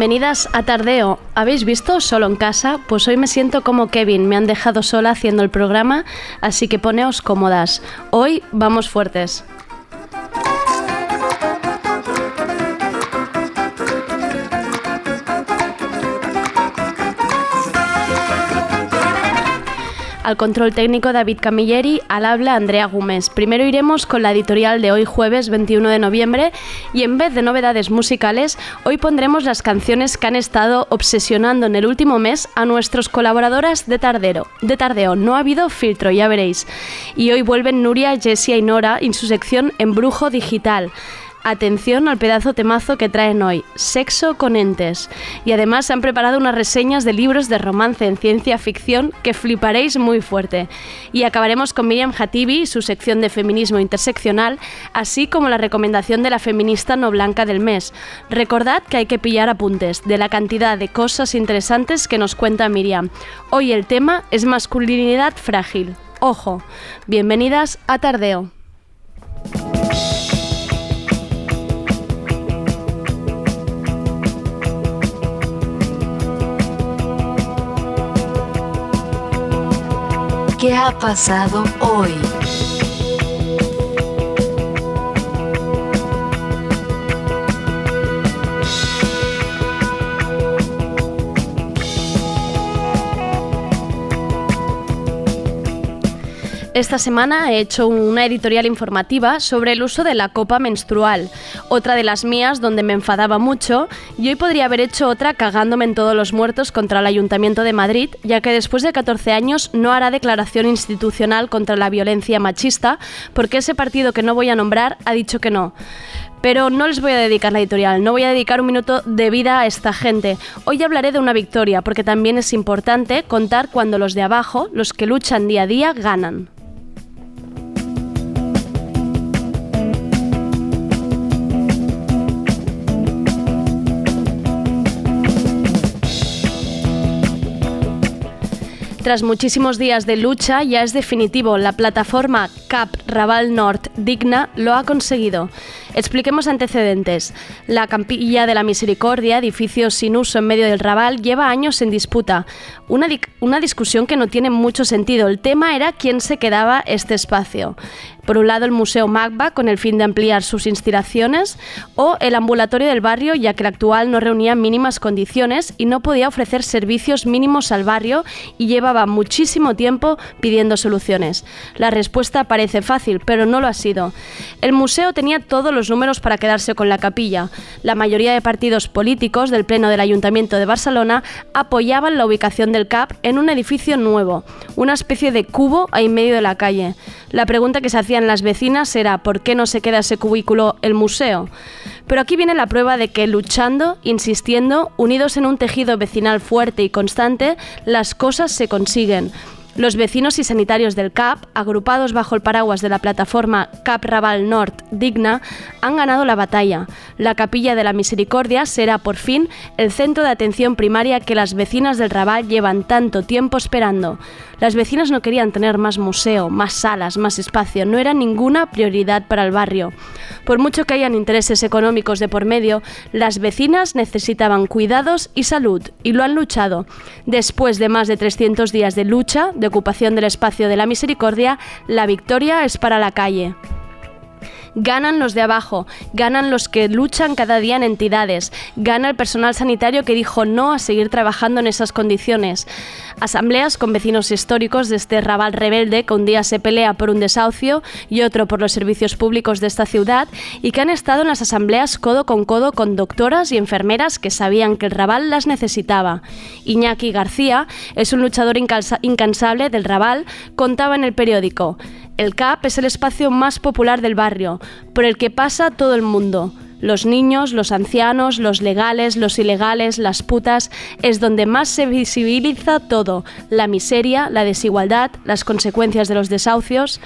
Bienvenidas a Tardeo. ¿Habéis visto Solo en casa? Pues hoy me siento como Kevin, me han dejado sola haciendo el programa, así que poneos cómodas. Hoy vamos fuertes. Al control técnico David Camilleri, al habla Andrea Gómez. Primero iremos con la editorial de hoy jueves 21 de noviembre y en vez de novedades musicales, hoy pondremos las canciones que han estado obsesionando en el último mes a nuestros colaboradoras de Tardero. De Tardeo, no ha habido filtro, ya veréis. Y hoy vuelven Nuria, Jessia y Nora en su sección Embrujo Digital. Atención al pedazo temazo que traen hoy, Sexo con entes. Y además se han preparado unas reseñas de libros de romance en ciencia ficción que fliparéis muy fuerte. Y acabaremos con Miriam Hatibi, su sección de feminismo interseccional, así como la recomendación de la feminista no blanca del mes. Recordad que hay que pillar apuntes de la cantidad de cosas interesantes que nos cuenta Miriam. Hoy el tema es masculinidad frágil. Ojo, bienvenidas a Tardeo. ¿Qué ha pasado hoy? Esta semana he hecho una editorial informativa sobre el uso de la copa menstrual, otra de las mías donde me enfadaba mucho, y hoy podría haber hecho otra cagándome en todos los muertos contra el Ayuntamiento de Madrid, ya que después de 14 años no hará declaración institucional contra la violencia machista, porque ese partido que no voy a nombrar ha dicho que no. Pero no les voy a dedicar la editorial, no voy a dedicar un minuto de vida a esta gente. Hoy hablaré de una victoria, porque también es importante contar cuando los de abajo, los que luchan día a día, ganan. Tras muchísimos días de lucha, ya es definitivo. La plataforma CAP Raval Nord Digna lo ha conseguido. Expliquemos antecedentes. La Campilla de la Misericordia, edificio sin uso en medio del Raval, lleva años en disputa. Una, una discusión que no tiene mucho sentido. El tema era quién se quedaba este espacio. Por un lado, el Museo Magba, con el fin de ampliar sus instalaciones, o el ambulatorio del barrio, ya que el actual no reunía mínimas condiciones y no podía ofrecer servicios mínimos al barrio y llevaba muchísimo tiempo pidiendo soluciones. La respuesta parece fácil, pero no lo ha sido. El museo tenía todos los números para quedarse con la capilla. La mayoría de partidos políticos del Pleno del Ayuntamiento de Barcelona apoyaban la ubicación del CAP en un edificio nuevo, una especie de cubo ahí en medio de la calle. La pregunta que se hacían las vecinas era ¿por qué no se queda ese cubículo el museo? Pero aquí viene la prueba de que luchando, insistiendo, unidos en un tejido vecinal fuerte y constante, las cosas se consiguen. Los vecinos y sanitarios del CAP, agrupados bajo el paraguas de la plataforma CAP Raval Nord Digna, han ganado la batalla. La Capilla de la Misericordia será por fin el centro de atención primaria que las vecinas del Raval llevan tanto tiempo esperando. Las vecinas no querían tener más museo, más salas, más espacio, no era ninguna prioridad para el barrio. Por mucho que hayan intereses económicos de por medio, las vecinas necesitaban cuidados y salud, y lo han luchado. Después de más de 300 días de lucha, de ocupación del espacio de la misericordia, la victoria es para la calle. Ganan los de abajo, ganan los que luchan cada día en entidades, gana el personal sanitario que dijo no a seguir trabajando en esas condiciones. Asambleas con vecinos históricos de este rabal rebelde que un día se pelea por un desahucio y otro por los servicios públicos de esta ciudad y que han estado en las asambleas codo con codo con doctoras y enfermeras que sabían que el rabal las necesitaba. Iñaki García es un luchador incansable del rabal, contaba en el periódico. El CAP es el espacio más popular del barrio, por el que pasa todo el mundo. Los niños, los ancianos, los legales, los ilegales, las putas, es donde más se visibiliza todo, la miseria, la desigualdad, las consecuencias de los desahucios.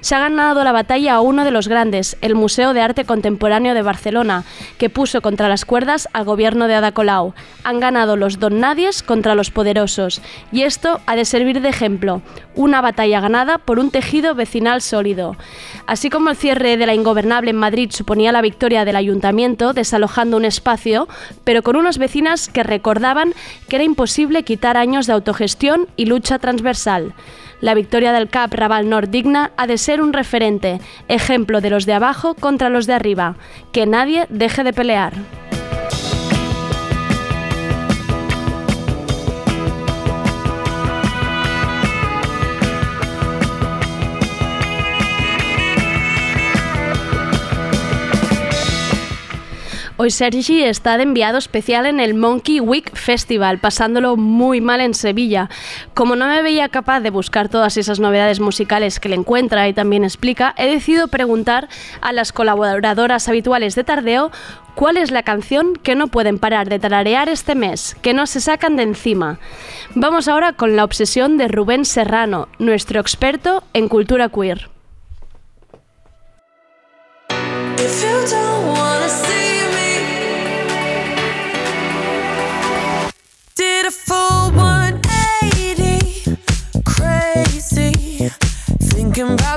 Se ha ganado la batalla a uno de los grandes, el Museo de Arte Contemporáneo de Barcelona, que puso contra las cuerdas al gobierno de Ada Colau. Han ganado los don nadies contra los poderosos, y esto ha de servir de ejemplo, una batalla ganada por un tejido vecinal sólido. Así como el cierre de la ingobernable en Madrid suponía la victoria del ayuntamiento desalojando un espacio, pero con unas vecinas que recordaban que era imposible quitar años de autogestión y lucha transversal. La victoria del CAP Raval Nord Digna ha de ser un referente, ejemplo de los de abajo contra los de arriba. Que nadie deje de pelear. Hoy Sergi está de enviado especial en el Monkey Week Festival, pasándolo muy mal en Sevilla. Como no me veía capaz de buscar todas esas novedades musicales que le encuentra y también explica, he decidido preguntar a las colaboradoras habituales de Tardeo cuál es la canción que no pueden parar de tararear este mes, que no se sacan de encima. Vamos ahora con la obsesión de Rubén Serrano, nuestro experto en cultura queer. looking back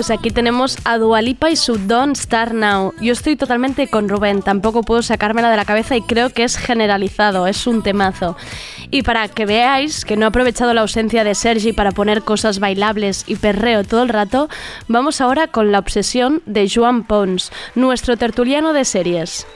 Pues aquí tenemos a Dualipa y su Don't Start Now. Yo estoy totalmente con Rubén, tampoco puedo sacármela de la cabeza y creo que es generalizado, es un temazo. Y para que veáis que no he aprovechado la ausencia de Sergi para poner cosas bailables y perreo todo el rato, vamos ahora con la obsesión de Joan Pons, nuestro tertuliano de series.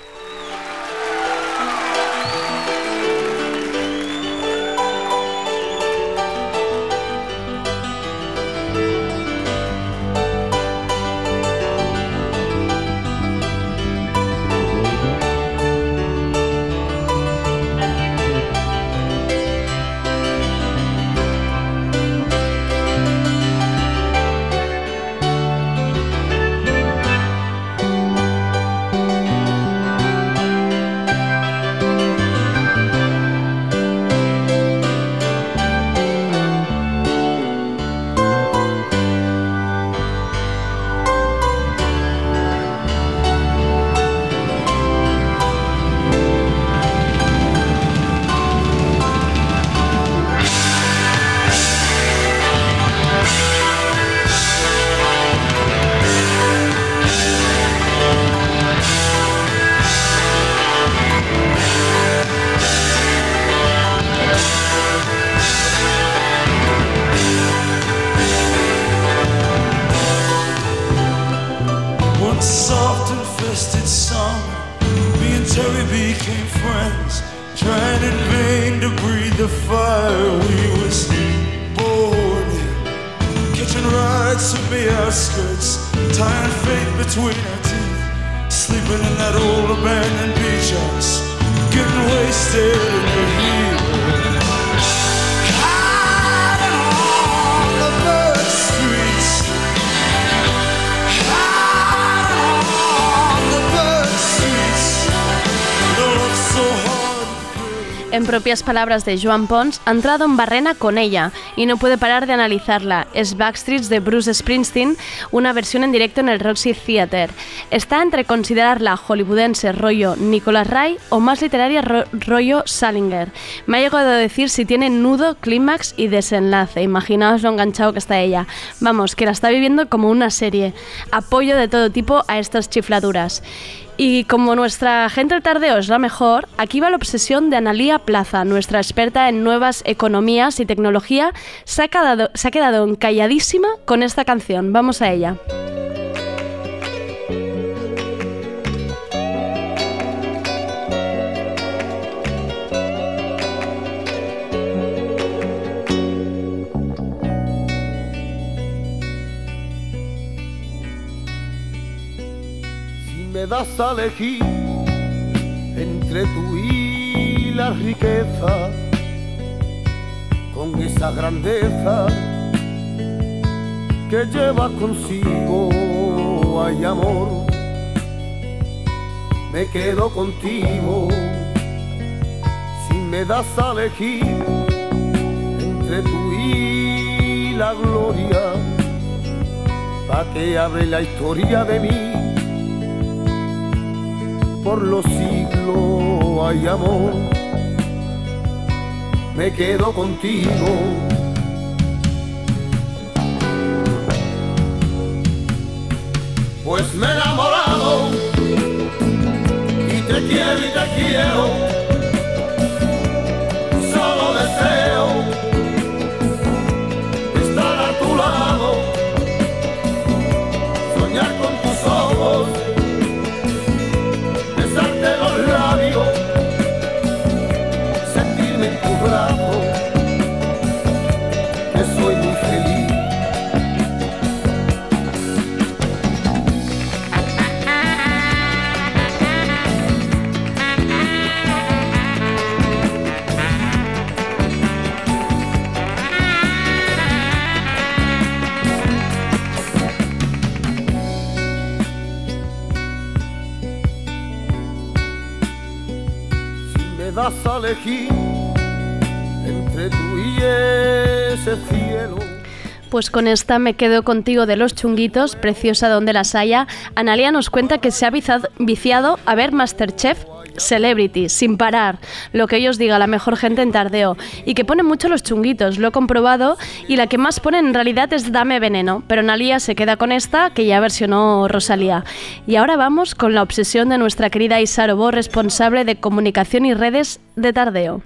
Palabras de Joan Pons, ha entrado en barrena con ella y no puede parar de analizarla. Es Backstreets de Bruce Springsteen, una versión en directo en el Roxy Theatre. Está entre considerarla hollywoodense rollo Nicolas Ray o más literaria ro- rollo Salinger. Me ha llegado a decir si tiene nudo, clímax y desenlace. Imaginaos lo enganchado que está ella. Vamos, que la está viviendo como una serie. Apoyo de todo tipo a estas chifladuras. Y como nuestra gente del tardeo es la mejor, aquí va la obsesión de Analía Plaza, nuestra experta en nuevas economías y tecnología, se ha quedado, se ha quedado encalladísima con esta canción. Vamos a ella. Das a elegir entre tú y la riqueza, con esa grandeza que lleva consigo, hay amor, me quedo contigo. Si me das a elegir entre tú y la gloria, pa' que hable la historia de mí por los siglos hay amor, me quedo contigo. Pues me he enamorado y te quiero y te quiero. Das a elegir entre tú y ese cielo. Pues con esta me quedo contigo de los chunguitos, preciosa donde las haya. Analia nos cuenta que se ha viciado a ver Masterchef Celebrity, sin parar, lo que ellos diga la mejor gente en tardeo, y que pone mucho los chunguitos, lo he comprobado, y la que más pone en realidad es Dame Veneno, pero Analia se queda con esta, que ya versionó Rosalía. Y ahora vamos con la obsesión de nuestra querida Isa Robó, responsable de comunicación y redes de tardeo.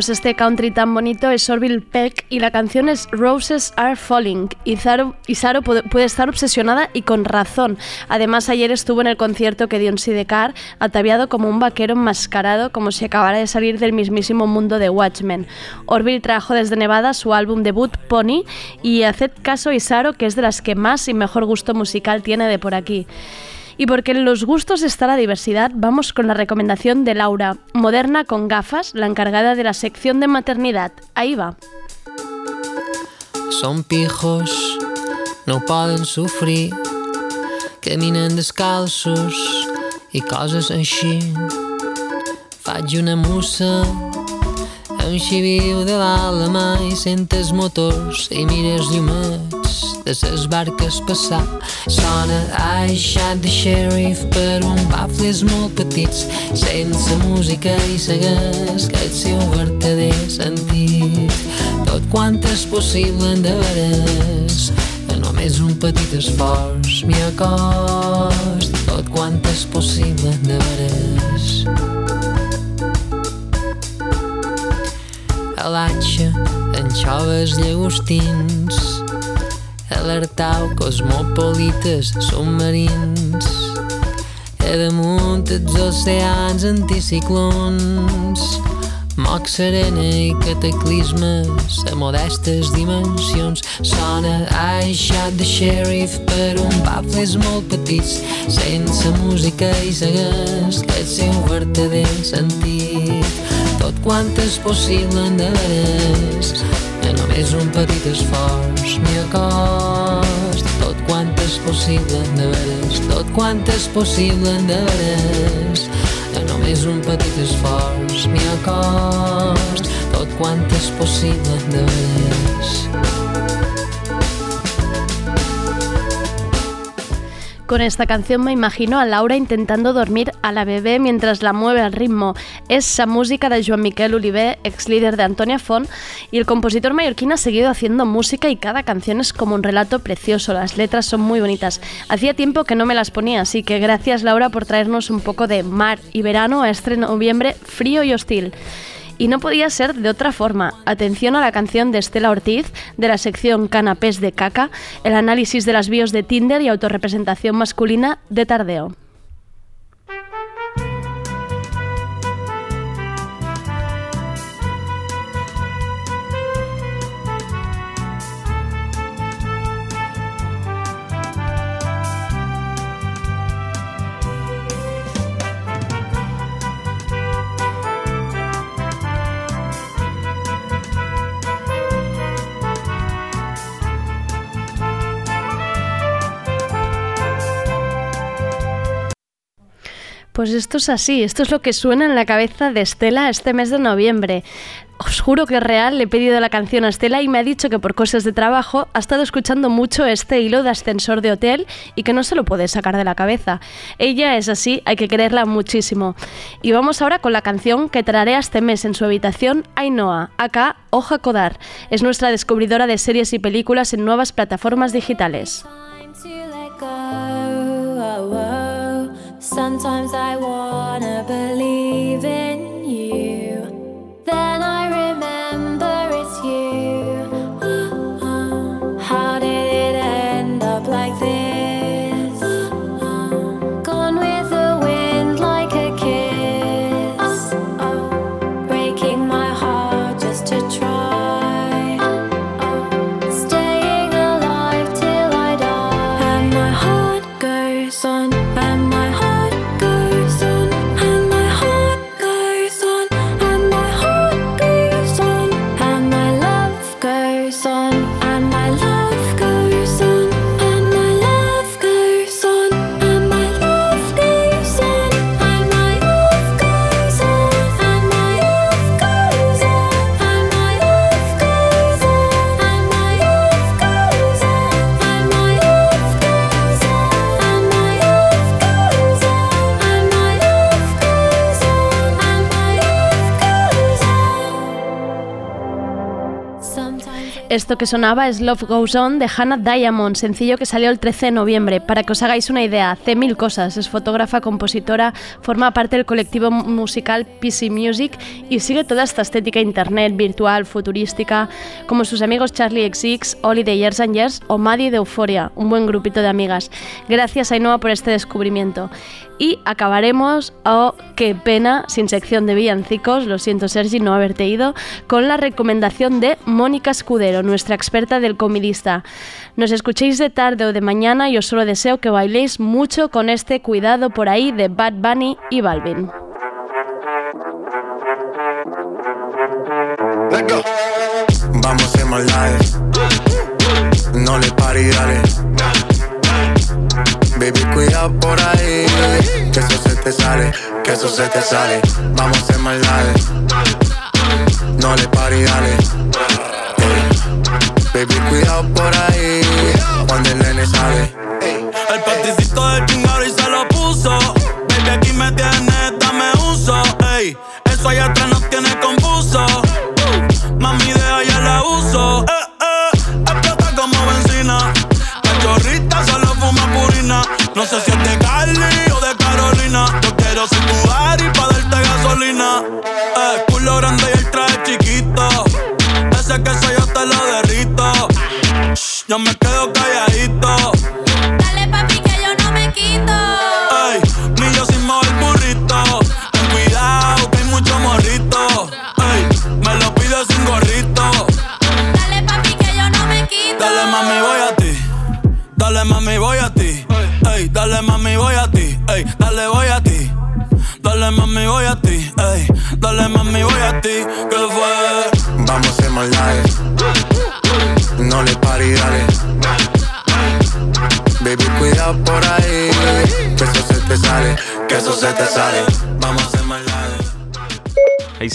Pues este country tan bonito es Orville Peck y la canción es Roses Are Falling. Y puede, estar obsesionada y con razón. Además, ayer estuvo en el concierto que dio en Sidecar, ataviado como un vaquero enmascarado, como si acabara de salir del mismísimo mundo de Watchmen. Orville trajo desde Nevada su álbum debut Pony y haced caso Isaro, que es de las que más y mejor gusto musical tiene de por aquí. Y porque en los gustos está la diversidad, vamos con la recomendación de Laura, moderna con gafas, la encargada de la sección de maternidad. Ahí va. Son pijos, no pueden sufrir, caminen descalços i coses així. Faig una musa un xiviu de l'àlama i sentes motors i mires llumets de ses barques passar. Sona I the sheriff per un bafles molt petits sense música i segueix que el seu verdader sentit. Tot quant és possible de veres a només un petit esforç m'hi acost tot quant és possible de veres. Alatxa en xoves llagostins alertau cosmopolites submarins. A damunt els oceans anticiclons. Moc serena i cataclismes a modestes dimensions. Sona I shot the sheriff per un bafles molt petits sense música i segueix que el seu verdader sentit tot quant és possible de veres que només un petit esforç m'hi acost. Tot quant és possible de veres tot quant és possible de veres que només un petit esforç m'hi acost. Tot quant és possible de Con esta canción me imagino a Laura intentando dormir a la bebé mientras la mueve al ritmo. Esa música de Joan Miquel Oliver, ex líder de Antonia Font, y el compositor mallorquín ha seguido haciendo música y cada canción es como un relato precioso, las letras son muy bonitas. Hacía tiempo que no me las ponía, así que gracias Laura por traernos un poco de mar y verano a este noviembre frío y hostil. Y no podía ser de otra forma. Atención a la canción de Estela Ortiz, de la sección Canapés de Caca, el análisis de las bios de Tinder y autorrepresentación masculina de Tardeo. Pues esto es así, esto es lo que suena en la cabeza de Estela este mes de noviembre. Os juro que es real, le he pedido la canción a Estela y me ha dicho que por cosas de trabajo ha estado escuchando mucho este hilo de ascensor de hotel y que no se lo puede sacar de la cabeza. Ella es así, hay que quererla muchísimo. Y vamos ahora con la canción que traeré este mes en su habitación, Ainhoa, acá Hoja Codar. Es nuestra descubridora de series y películas en nuevas plataformas digitales. Sometimes I wanna believe in Esto que sonaba es Love Goes On de Hannah Diamond, sencillo que salió el 13 de noviembre. Para que os hagáis una idea, hace mil cosas. Es fotógrafa, compositora, forma parte del colectivo musical PC Music y sigue toda esta estética internet, virtual, futurística, como sus amigos Charlie XX, Oli de Years and Years o Maddie de Euphoria, un buen grupito de amigas. Gracias Ainhoa por este descubrimiento. Y acabaremos, oh, qué pena, sin sección de villancicos, lo siento Sergi no haberte ido, con la recomendación de Mónica Escudero, nuestra experta del comidista. Nos escuchéis de tarde o de mañana y os solo deseo que bailéis mucho con este cuidado por ahí de Bad Bunny y Balvin. Vamos. No le. Baby, cuidado por ahí. Que eso se te sale, que eso se te sale. Vamos a hacer maldades. No le pare y dale. Baby, cuidado por ahí. Cuando el nene sale. El paticito del chingado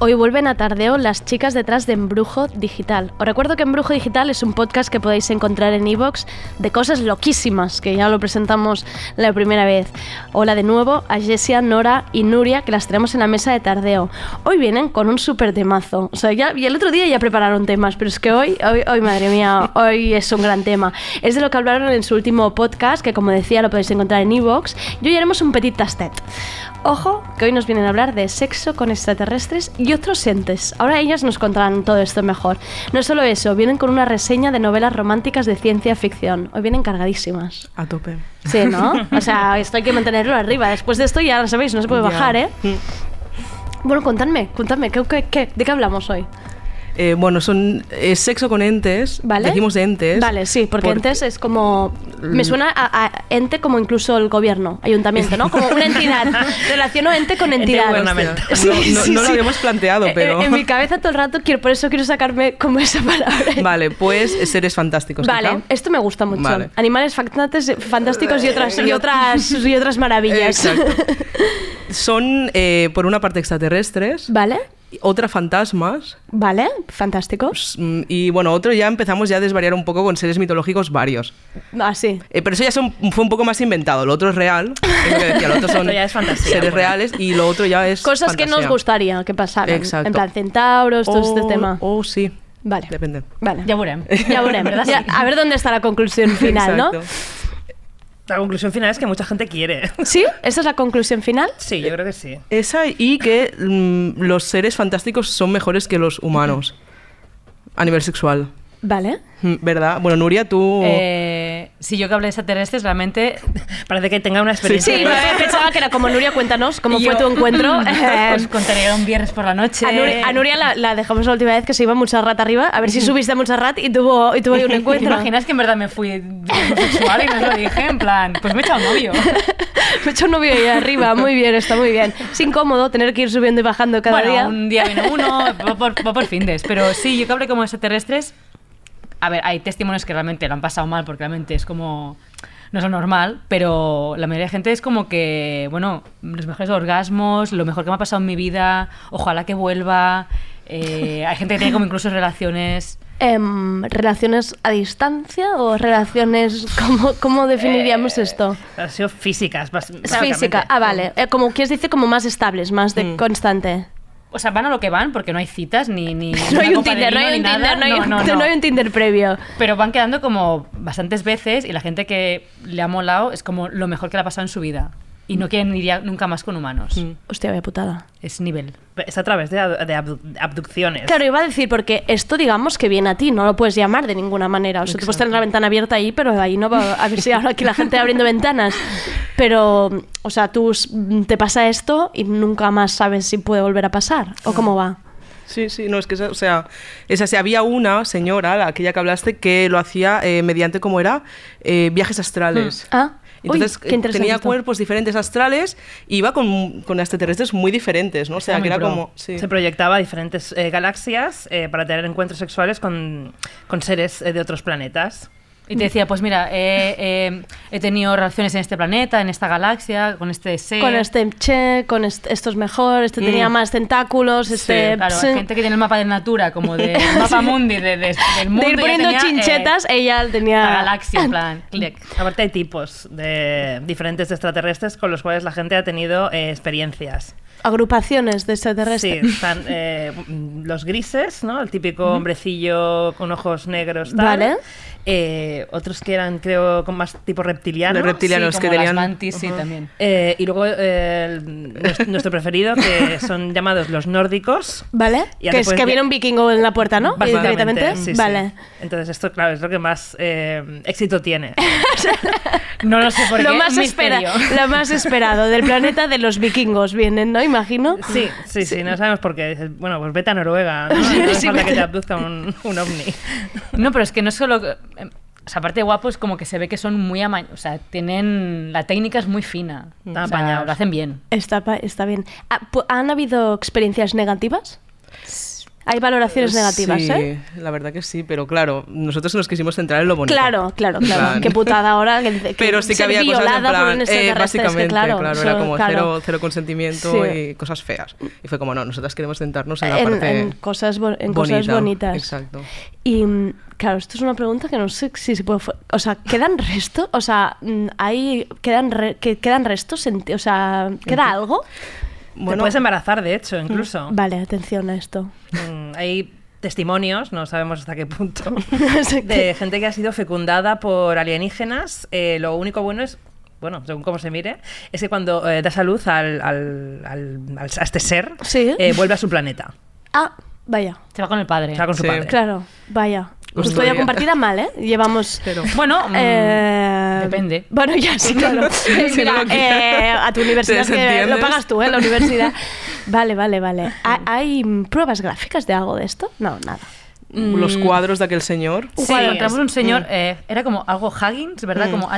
Hoy vuelven a Tardeo las chicas detrás de Embrujo Digital. Os recuerdo que Embrujo Digital es un podcast que podéis encontrar en iVoox de cosas loquísimas, que ya lo presentamos la primera vez. Hola de nuevo a Jessia, Nora y Nuria, que las tenemos en la mesa de Tardeo. Hoy vienen con un súper temazo. O sea, ya, y el otro día ya prepararon temas, pero es que hoy, hoy, hoy, madre mía, hoy es un gran tema. Es de lo que hablaron en su último podcast, que como decía lo podéis encontrar en iVoox. Y hoy haremos un petit tastet. Ojo, que hoy nos vienen a hablar de sexo con extraterrestres y otros entes. Ahora ellas nos contarán todo esto mejor. No solo eso, vienen con una reseña de novelas románticas de ciencia ficción. Hoy vienen cargadísimas. A tope. Sí, ¿no? O sea, esto hay que mantenerlo arriba. Después de esto ya lo sabéis, no se puede Ya. bajar, ¿eh? Bueno, contadme, contadme, ¿qué, qué, qué- de qué hablamos hoy? Eh, bueno, son es sexo con entes. ¿Vale? Decimos entes. Vale, sí, porque por- entes es como... Me suena a, a ente como incluso el gobierno, ayuntamiento, ¿no? Como una entidad. Relaciono ente con entidad. gubernamental. No- no- no lo habíamos planteado, Eh, pero- eh, En, mi cabeza todo el rato, quiero, por eso quiero sacarme como esa palabra. Vale, pues eh, seres fantásticos. Vale, esto me gusta mucho. Vale. Animales fantásticos y otras, y otras, y otras maravillas. Exacto. Son, eh, por una parte, extraterrestres. Vale. Otra, fantasmas. Vale, fantástico. Mm, Y bueno, otro ya empezamos ya a desvariar un poco con seres mitológicos varios. Ah, sí. Eh, pero eso ya son- fue un poco más inventado. Lo otro es real. es lo que decía, lo otro son ya es fantasía, seres bueno. reales y lo otro ya es Cosas que nos gustaría que pasaran. Exacto. En plan centauros, todo este O- tema. O sí. Vale. Depende. Vale. Ya veremos. Ya veremos. ¿Verdad? Ya- Sí. a ver dónde está la conclusión final, ¿no? La conclusión final es que mucha gente quiere. ¿Sí? ¿Esa es la conclusión final? Sí, yo creo que sí. Esa y que mm, los seres fantásticos son mejores que los humanos a nivel sexual. Vale. Mm, ¿Verdad? Bueno, Nuria, tú... Eh, si yo que hablé de extraterrestres, realmente parece que tenga una experiencia. Sí, no, pensaba que era como Nuria, cuéntanos cómo Yo- fue tu encuentro. Eh, Os contaré un viernes por la noche. A Nuria, a Nuria la, la dejamos la última vez que se iba a Montserrat arriba, a ver si subiste a Montserrat y tuvo, y tuvo un ¿Te encuentro. imaginas que en verdad me fui sexual y no os lo dije? En plan, pues me he echado novio. Me he hecho un novio ahí arriba, muy bien, está muy bien. Es incómodo tener que ir subiendo y bajando cada bueno, día. un día viene uno, va por, va por findes. Pero sí, yo que hablé como extraterrestres. A ver, hay testimonios que realmente lo han pasado mal porque realmente es como. no es lo normal, pero la mayoría de gente es como que, bueno, los mejores orgasmos, lo mejor que me ha pasado en mi vida, ojalá que vuelva. Eh, hay gente que tiene como incluso relaciones... Em, ¿Relaciones a distancia o relaciones... ¿Cómo, cómo definiríamos Eh, esto? Han sido físicas. bas- Es física. Ah, vale. Eh, como quieres decir, como más estables, más de constante. O sea, van a lo que van porque no hay citas ni... ni No hay un Tinder, no hay un. Tinder, no hay un- no hay un Tinder previo. Pero van quedando como bastantes veces y la gente que le ha molado es como lo mejor que le ha pasado en su vida. Y no quieren ir ya nunca más con humanos. Mm. Hostia, vaya putada. Es nivel. Es a través de, de abdu- abducciones. Claro, iba a decir, porque esto digamos que viene a ti, no lo puedes llamar de ninguna manera. O sea, tú puedes tener la ventana abierta ahí, pero ahí no va a ver si ahora aquí la gente abriendo ventanas. Pero, o sea, tú te pasa esto y nunca más sabes si puede volver a pasar. ¿O cómo va? Sí, sí, no, es que, esa- o sea, esa, sí, había una señora, la- aquella que hablaste, que lo hacía eh, mediante, ¿cómo era? Eh, viajes astrales. Ah, uy, Entonces interesante tenía cuerpos diferentes astrales y iba con, con extraterrestres muy diferentes, ¿no? O sea, Era que era pro. como... sí. Se proyectaba a diferentes eh, galaxias eh, para tener encuentros sexuales con, con seres eh, de otros planetas. Y te decía, pues mira, eh, eh, he tenido relaciones en este planeta, en esta galaxia, con este ser. Con este che, con est- esto es mejor, este tenía Mm. más tentáculos, este... Claro, pse. hay gente que tiene el mapa de Natura, como de el mapa mundi de, de- del mundo. de ir poniendo tenía, eh, chinchetas, ella tenía... la galaxia, en plan, clic. Aparte hay tipos de diferentes de extraterrestres con los cuales la gente ha tenido eh, experiencias. Agrupaciones de Sí, extraterrestres. están eh, los grises, ¿no? El típico hombrecillo con ojos negros. Tal. Vale. Eh, otros que eran, creo, con más tipo reptilianos. Los reptilianos Sí, que como las tenían... mantis, sí, también. Eh, y luego eh, el- nuestro preferido, que son llamados los nórdicos. ¿Vale? Que es que viene un vikingo en la puerta, ¿no? Directamente. sí, sí. vale. Entonces esto, claro, es lo que más eh, éxito tiene. No lo sé por Lo qué. más, espera, lo más esperado del planeta de los vikingos vienen, ¿no? Imagino. Sí, sí, sí, no sabemos por qué. Dices, Bueno, pues vete a Noruega, ¿no? No hace Sí, falta vete. que te abduzca un, un ovni. No, pero es que no es solo. Em, O sea, aparte de guapos, como que se ve que son muy amañados. O sea, tienen. La técnica es muy fina. Están O sea, apañados. Lo hacen bien. Está, está bien. Ah, ¿Han habido experiencias negativas? Hay valoraciones negativas, sí, ¿eh? la verdad que sí, pero claro, nosotros nos quisimos centrar en lo bonito. Claro, claro, claro. plan- Qué putada ahora. Que, que Pero sí que había cosas en plan, un eh, que básicamente, claro, claro, era como claro. cero, cero consentimiento Sí. y cosas feas. Y fue como, no, nosotras queremos centrarnos en la En, parte en cosas, bo- en cosas bonita. bonitas. Exacto. Y mm, claro, esto es una pregunta que no sé si se puede. O sea, ¿quedan restos? O sea, mm, hay. ¿Quedan, re- que, ¿quedan restos? en ti? o sea, ¿queda algo? Te puedes embarazar, de hecho, incluso. Vale, atención a esto. Mm, hay testimonios, no sabemos hasta qué punto, de gente que ha sido fecundada por alienígenas. Eh, lo único bueno es, bueno, según cómo se mire, es que cuando eh, da salud al, al- al- al- a este ser, Sí. eh, vuelve a su planeta. Ah, vaya. Se va con el padre. Se va con su Sí. padre. Claro, vaya. Pues Custodia todavía. compartida mal, ¿eh? Llevamos. Bueno, mm, Eh, depende. Bueno, ya sí, claro. Si Mira, eh, a tu universidad que lo pagas tú, ¿eh? La universidad. Vale, vale, vale. ¿Ha- ¿Hay pruebas gráficas de algo de esto? No, nada. Los cuadros de aquel señor. Sí, encontramos un señor, eh, era como algo Huggins, ¿verdad? Mm, Como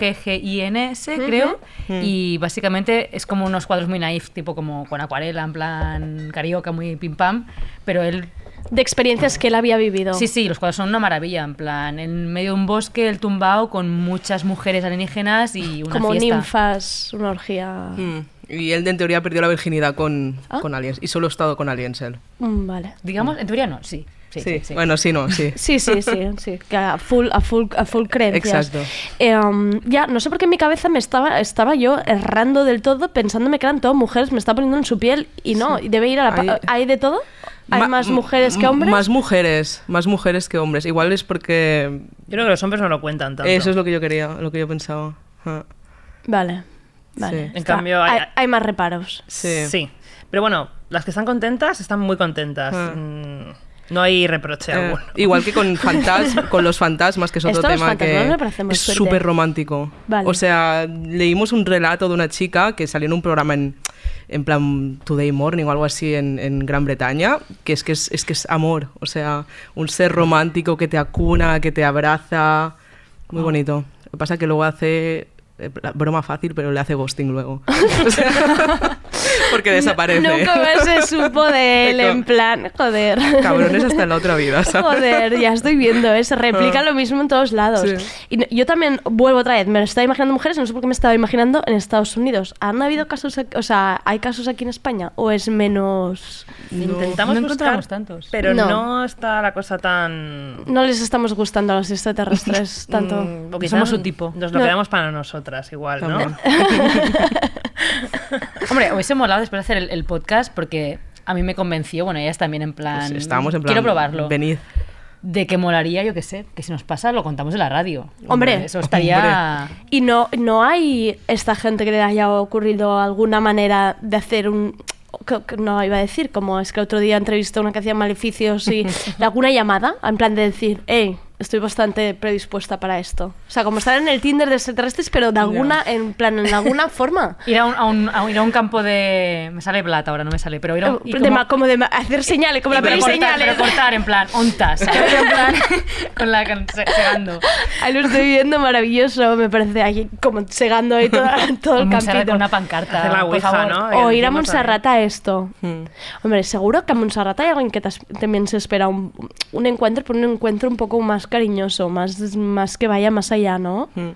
H-U-G-G-I-N-S, creo. Mm. Y básicamente es como unos cuadros muy naif, tipo como con acuarela, en plan carioca, muy pim pam. Pero él. De experiencias que él había vivido. Sí, sí, los cuadros son una maravilla, en plan, en medio de un bosque, el tumbao con muchas mujeres alienígenas y una Como fiesta. ninfas, una orgía. Mm. Y él en teoría perdió la virginidad con, Ah. con aliens. Y solo ha estado con aliens él. Mm, vale. Digamos, en teoría no, sí. Sí, sí, sí. Bueno, sí, no, sí. Sí, sí, sí, sí, que a full, a full, a full creencias. Exacto. Eh, um, ya, no sé por qué en mi cabeza me estaba, estaba yo errando del todo, pensándome que eran todas mujeres, me estaba poniendo en su piel y no, y debe ir a la... Hay- ¿Hay de todo? ¿Hay Ma- más mujeres que hombres? Más mujeres, más mujeres que hombres. Igual es porque Yo creo que los hombres no lo cuentan tanto. eso es lo que yo quería, lo que yo pensaba. Ah, Vale, vale. Sí. En cambio, hay- hay, hay más reparos. Sí. Sí. Pero bueno, las que están contentas están muy contentas. Ah. Mm, no hay reproche Eh, alguno. igual que con, fantas con los fantasmas, que es otro tema que es súper romántico. Vale. O sea, leímos un relato de una chica que salió en un programa en, en plan Today Morning o algo así en, en Gran Bretaña, que es que es, es que es amor. O sea, un ser romántico que te acuna, que te abraza. Muy bonito. Lo que pasa es que luego hace... eh, Broma fácil, pero le hace ghosting luego. O sea, Porque desaparece. Nunca más se supo de él, en plan, joder. Cabrones hasta en la otra vida, ¿sabes? Joder, ya estoy viendo, ¿eh? se replica Ah. lo mismo en todos lados. Sí. Y no- yo también vuelvo otra vez, me estaba imaginando mujeres, no sé por qué me estaba imaginando en Estados Unidos. ¿Han habido casos, aquí- o sea, hay casos aquí en España o es menos... Intentamos no buscar, encontramos tantos. pero No. no. está la cosa tan... No les estamos gustando a los extraterrestres tanto. Mm, somos su tipo. Nos lo No. quedamos para nosotras igual, ¿no? Hombre, hubiese molado después de hacer el, el podcast porque a mí me convenció, bueno, ellas también en plan... Pues estábamos en plan. Quiero probarlo. Venid. De que molaría, yo qué sé, que si nos pasa lo contamos en la radio. Hombre. Eso estaría... Y no, no hay esta gente que le haya ocurrido alguna manera de hacer un... No iba a decir, como es que otro día entrevisté a una que hacía maleficios y alguna llamada, en plan de decir, hey, estoy bastante predispuesta para esto. O sea, como estar en el Tinder de extraterrestres, pero de alguna, en plan, en alguna forma. Ir a un, a, un, a un- ir a un campo de... Me sale plata ahora, no me sale, pero ir a un... y De como- ma- como de ma- hacer señales, como la pero peli cortar, señales. pero cortar, en plan, ontas, ¿sabes? En plan, con la... segando. Ahí lo estoy viendo maravilloso, me parece, ahí como segando ahí todo, todo el campito. con una pancarta. Hacer la por ouija, favor. ¿no? O Y ir a Montserrat a esto. Hmm. Hombre, seguro que a Montserrat hay alguien que también se espera un, un encuentro, pero un encuentro un poco más cariñoso, más, más que vaya más allá, ¿no? Hmm.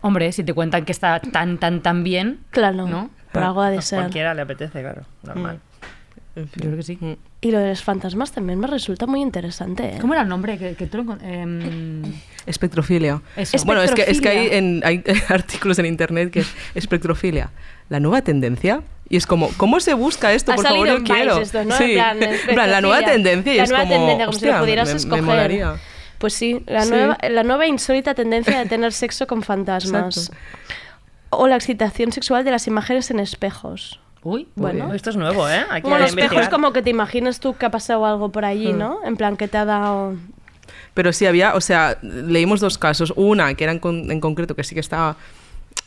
Hombre, si te cuentan que está tan, tan, tan bien, Claro, ¿no? por algo ha de A ser. cualquiera le apetece, claro, normal. En fin. Yo creo que sí. Mm. Y lo de los fantasmas también me resulta muy interesante. ¿eh? ¿Cómo era el nombre que, que tú lo em, Espectrofilia. Eso. Bueno, es que, es que hay, en, hay artículos en internet que es espectrofilia. La nueva tendencia. Y es como, ¿cómo se busca esto? Ha Por favor, en Vice quiero. esto, ¿no? Sí. En plan, la nueva tendencia y La es nueva como. tendencia, como si lo hostia, pudieras me- me escoger. molaría. Pues sí, la, Sí. Nueva, la nueva insólita tendencia de tener sexo con fantasmas. Exacto. O la excitación sexual de las imágenes en espejos. Uy, Bueno. Esto es nuevo, ¿eh? Como los espejos investigar. como que te imaginas tú que ha pasado algo por allí, Hmm. ¿no? En plan que te ha dado... Pero sí había, o sea, leímos dos casos. Una que era en, con- en concreto que sí que estaba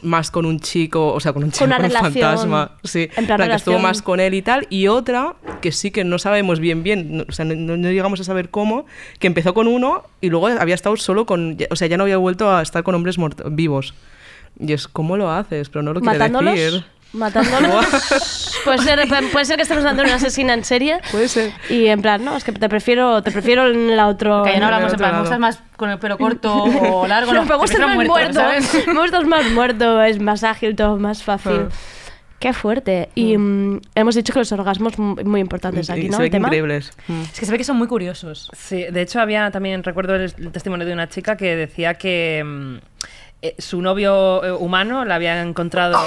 más con un chico, o sea, con un chico, una con un relación. fantasma. Sí, En plan que estuvo más con él y tal. Y otra que sí que no sabemos bien, bien, no- o sea, no, no- llegamos a saber cómo, que empezó con uno y luego había estado solo con, o sea, ya no había vuelto a estar con hombres vivos. Y es, ¿cómo lo haces? Pero no lo quiere ¿Matándolos? decir. ¿Matándolos? puede, ser, puede ser que estemos dando una asesina en serie. Puede ser. Y en plan, no, es que te prefiero, te prefiero en la otro... Que ya no hablamos en plan, me gustas más con el pelo corto o largo, no, me gusta prefiero más muerto, muerto. ¿sabes? Me gusta más muerto, es más ágil, todo más fácil. Ah. Qué fuerte. Y mm, hemos dicho que los orgasmos muy, muy importantes aquí, se ¿no? ve El tema. increíbles. Mm. Es que se ve que son muy curiosos. Sí, de hecho había también, recuerdo el, el testimonio de una chica que decía que mm, eh, su novio eh, humano la había encontrado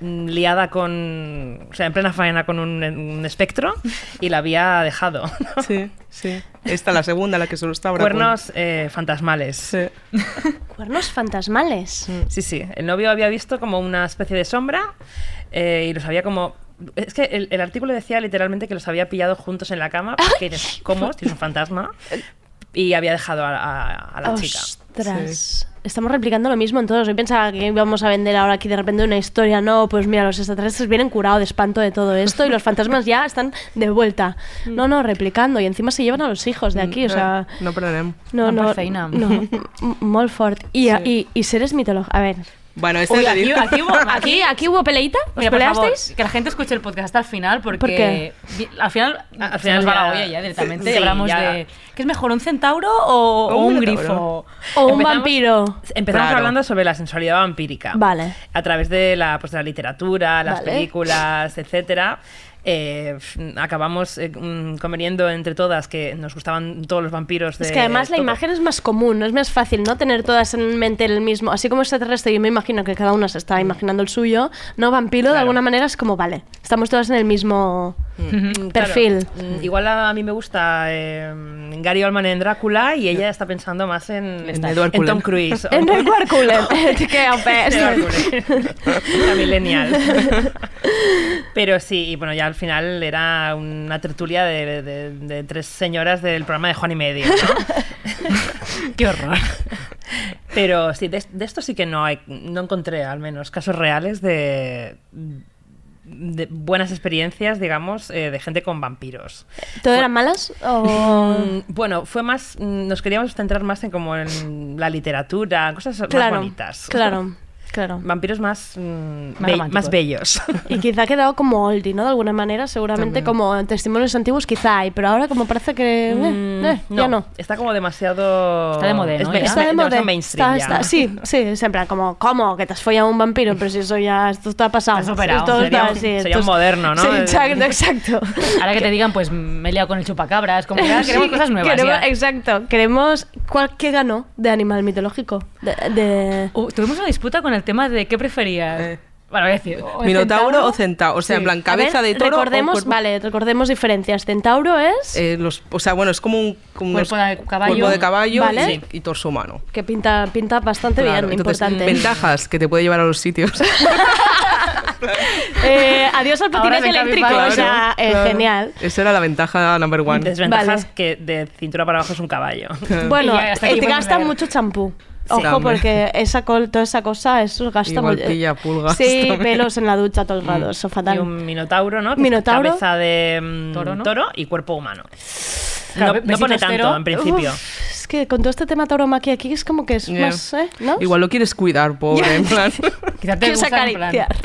liada con, o sea, en plena faena con un, un espectro y la había dejado. ¿no? Sí, sí. Esta la segunda, la que solo está ahora. con- Cuernos eh, fantasmales. Sí. Cuernos fantasmales. Sí, sí. El novio había visto como una especie de sombra eh, y los había como... Es que el, el artículo decía literalmente que los había pillado juntos en la cama porque dices, ¿cómo? Si es un fantasma. Y había dejado a, a- a la chica. Ostras. Estamos replicando lo mismo en todos. Yo pensaba que íbamos a vender ahora aquí de repente una historia. No, pues mira, los extraterrestres vienen curados de espanto de todo esto y los fantasmas ya están de vuelta. No, no, replicando. Y encima se llevan a los hijos de aquí. O sea, No pararem. no, no. No, molt fort. Y, y, y seres mitológicos. A ver. Bueno, este Uy, aquí, aquí hubo, ¿Aquí, aquí hubo peleita? ¿Os Mira, por favor, peleasteis? que la gente escuche el podcast hasta el final porque ¿Por qué? vi- al final, Al se final nos va ya- la olla ya directamente sí, y hablamos ya. de ¿qué es mejor un centauro o, un grifo? O un vampiro. Empezamos Claro. hablando sobre la sensualidad vampírica. Vale. A través de la, pues, de la literatura, las Vale. películas, etcétera. Eh, acabamos eh, mm, conveniendo entre todas que nos gustaban todos los vampiros. De Es que además la todo. imagen es más común, no es más fácil, ¿no? Tener todas en mente el mismo. Así como extraterrestre, yo me imagino que cada una se está imaginando el suyo. No, vampiro, de alguna manera es como, vale, estamos todas en el mismo Mm, claro. perfil. Mm, Igual a, a mí me gusta eh, Gary Oldman en Drácula y ella está pensando más en, En Tom. Cruise. En el Cullen, que Edward Cullen. La millennial. Pero sí, y bueno, ya al final era una tertulia de, de- de tres señoras del programa de Juan y Medio. ¿no? Qué horror. Pero sí, de, de esto sí que no hay, no encontré al menos casos reales de, de buenas experiencias, digamos, eh, de gente con vampiros. ¿Todo eran malas? O... Bueno, fue más, mm, nos queríamos centrar más en como en la literatura, cosas Claro, más bonitas. claro. Claro. Vampiros más, mm, Más be- más bellos. Y quizá ha quedado como oldie, ¿no? De alguna manera, seguramente También. como en testimonios antiguos quizá hay, pero ahora como parece que eh, Mm, eh, ya no. Está como demasiado. Está de moda, ¿no? es Está de moda. mainstream Está- ya. está- sí, sí, es en plan como, ¿cómo? Que te has follado un vampiro, pero si eso ya, esto está pasado. Está superado. Esto Sería está- un- sí, sería un moderno, ¿no? Sí, exacto, exacto. Ahora que te digan, pues me he liado con el chupacabras, como ya queremos Sí, cosas nuevas. queremos- ya. exacto, queremos cuál qué ganó de animal mitológico. De, de- Uh, tuvimos una disputa con el tema de qué preferías. Eh. Bueno, voy a decir. ¿O ¿Minotauro centauro? o centauro? O sea, en plan, cabeza ver, de toro. Recordemos, vale, recordemos diferencias. Centauro es Eh, los, o sea, bueno, es como un como unos- Cuerpo de caballo. cuerpo de caballo Vale. y, y torso humano. que pinta, pinta bastante Claro, bien, entonces, importante. Ventajas que te puede llevar a los sitios. Eh, adiós al patinete eléctrico, Cabify, o sea, eh, Claro. genial. Esa era la ventaja number one. Desventajas Vale. que de cintura para abajo es un caballo. Bueno, te gasta mucho champú. Ojo, porque esa col, toda esa cosa, eso gasta Igual mucho. pilla pulgas Sí, también. pelos en la ducha todo el rato, eso Y fatal. un minotauro, ¿no? Que Minotauro. Es cabeza de mm, Toro, toro, ¿no? y cuerpo humano. Claro, no, pone tanto, cero. en principio. Uf, es que con todo este tema tauromaquia aquí es como que es Yeah. más, ¿eh? ¿no? Igual lo quieres cuidar, pobre, en plan. Quizá te Quieres gusta, acariciar.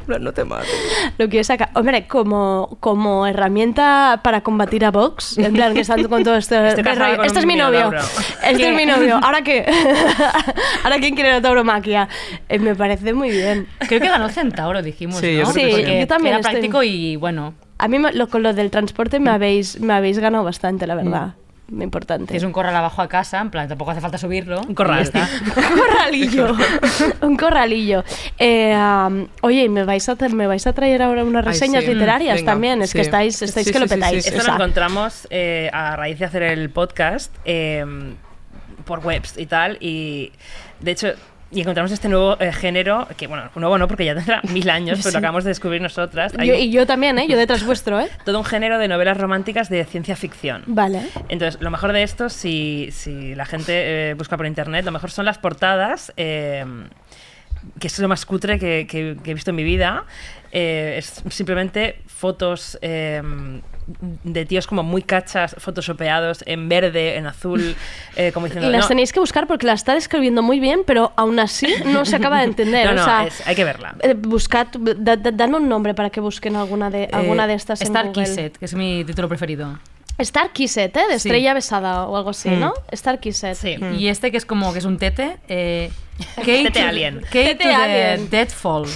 en plan, no te mates. Lo quiero sacar. Hombre, como, como herramienta para combatir a Vox, en plan que están con todo rollo, con este es mi novio. minotauro". Este es mi novio. ¿Ahora qué? ¿Ahora quién quiere la tauromaquia? Eh, me parece muy bien. Creo que ganó Centauro, dijimos. Sí, ¿no? yo sí. Yo también Era estoy- práctico y bueno. A mí me- lo, con lo del transporte me habéis, me habéis ganado bastante, la verdad. Muy importante. Tienes un corral abajo a casa, en plan, tampoco hace falta subirlo. Un corral. un corralillo. un corralillo. Eh, um, oye, ¿me vais, a, ¿me vais a traer ahora unas Ay, reseñas sí. literarias Venga, también? Es sí. que estáis, estáis Sí, que sí, lo sí, sí, petáis. sí. Esto o lo encontramos eh, a raíz de hacer el podcast eh, por webs y tal. Y de hecho, y encontramos este nuevo eh, género, que bueno, nuevo no, porque ya tendrá mil años, pero lo acabamos de descubrir nosotras. Yo, y yo también, ¿eh? Yo detrás vuestro, ¿eh? todo un género de novelas románticas de ciencia ficción. Vale. Entonces, lo mejor de esto, si, si la gente eh, busca por internet, lo mejor son las portadas, eh, que es lo más cutre que, que- que he visto en mi vida. Es simplemente fotos de tíos como muy cachas, photoshopeados en verde, en azul, eh, como diciendo... Y las "No, tenéis que buscar porque la está describiendo muy bien, pero aún así no se acaba de entender. No, no, o sea, es- hay que verla. eh, buscad, da- da- dame un nombre para que busquen alguna de, alguna de estas Star. Kisset, que es mi título preferido. Star Kisset, ¿eh? De Sí. estrella besada o algo así, Mm. ¿no? Star Kisset. Sí. Y este que es como que es un tete. Eh, Kate Tete alien. Kate Tete to the alien. Deadfall.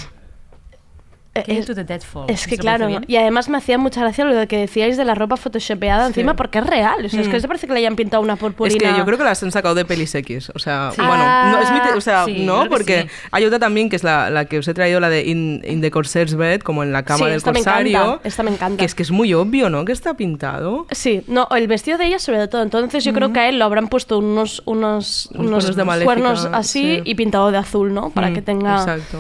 Eh, es- to the Deadfall. Es que ¿Se pronuncia claro, y además me hacía mucha gracia lo de que decíais de la ropa photoshopeada encima porque es real. O sea, es que Mm. se parece que le hayan pintado una Es purpurina. que yo creo que las han sacado de pelis X. O sea, Sí. bueno, no, es mi te- o sea, Sí, no, creo que porque sí. hay otra también que es la, la que os he traído, la de In, in the Corsair's Bed, como en la cama Sí, del esta me corsario. encanta, esta me encanta. Que es que es muy obvio, ¿no? Que está pintado. Sí, no, el vestido de ella sobre todo. Entonces yo creo que a él lo habrán puesto unos, unos, Unos unos cuernos de cuernos así sí. y pintado de azul, ¿no? Para Mm, que tenga... Exacto.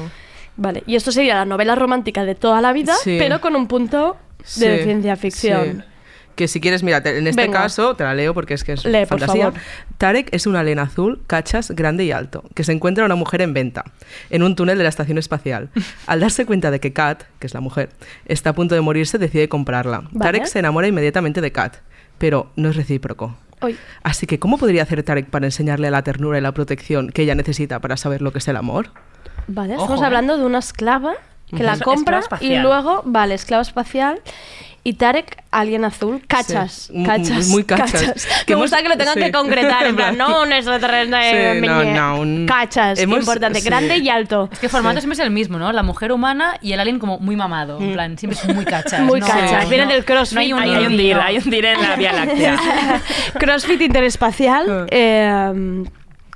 Vale, y esto sería la novela romántica de toda la vida, Sí. pero con un punto de Sí, ciencia ficción. sí. Que si quieres, mira, te- en este Venga. caso, te la leo porque es que es Lee, fantasía. Tarek es un alien azul, cachas, grande y alto, que se encuentra una mujer en venta, en un túnel de la estación espacial. Al darse cuenta de que Kat, que es la mujer, está a punto de morirse, decide comprarla. Vale. Tarek se enamora inmediatamente de Kat, pero no es recíproco. Así que, ¿cómo podría hacer Tarek para enseñarle la ternura y la protección que ella necesita para saber lo que es el amor? Vale, Ojo, estamos ¿eh? hablando de una esclava que la Esclava compra y luego, vale, esclava espacial. Y Tarek, alguien azul, cachas, Sí, cachas, muy cachas. Que Me gusta hemos- que lo tengan sí. que concretar, en plan, no un extraterrestre, Sí, no, no, un- cachas, Hemos- importante, sí. grande y alto. Es que el formato siempre es el mismo, ¿no? La mujer humana y el alien como muy mamado. En plan, siempre son muy cachas. Muy no- cachas, vienen del crossfit. No hay un, Hay, un dir, hay un dir en la Vía Láctea. CrossFit interespacial. eh,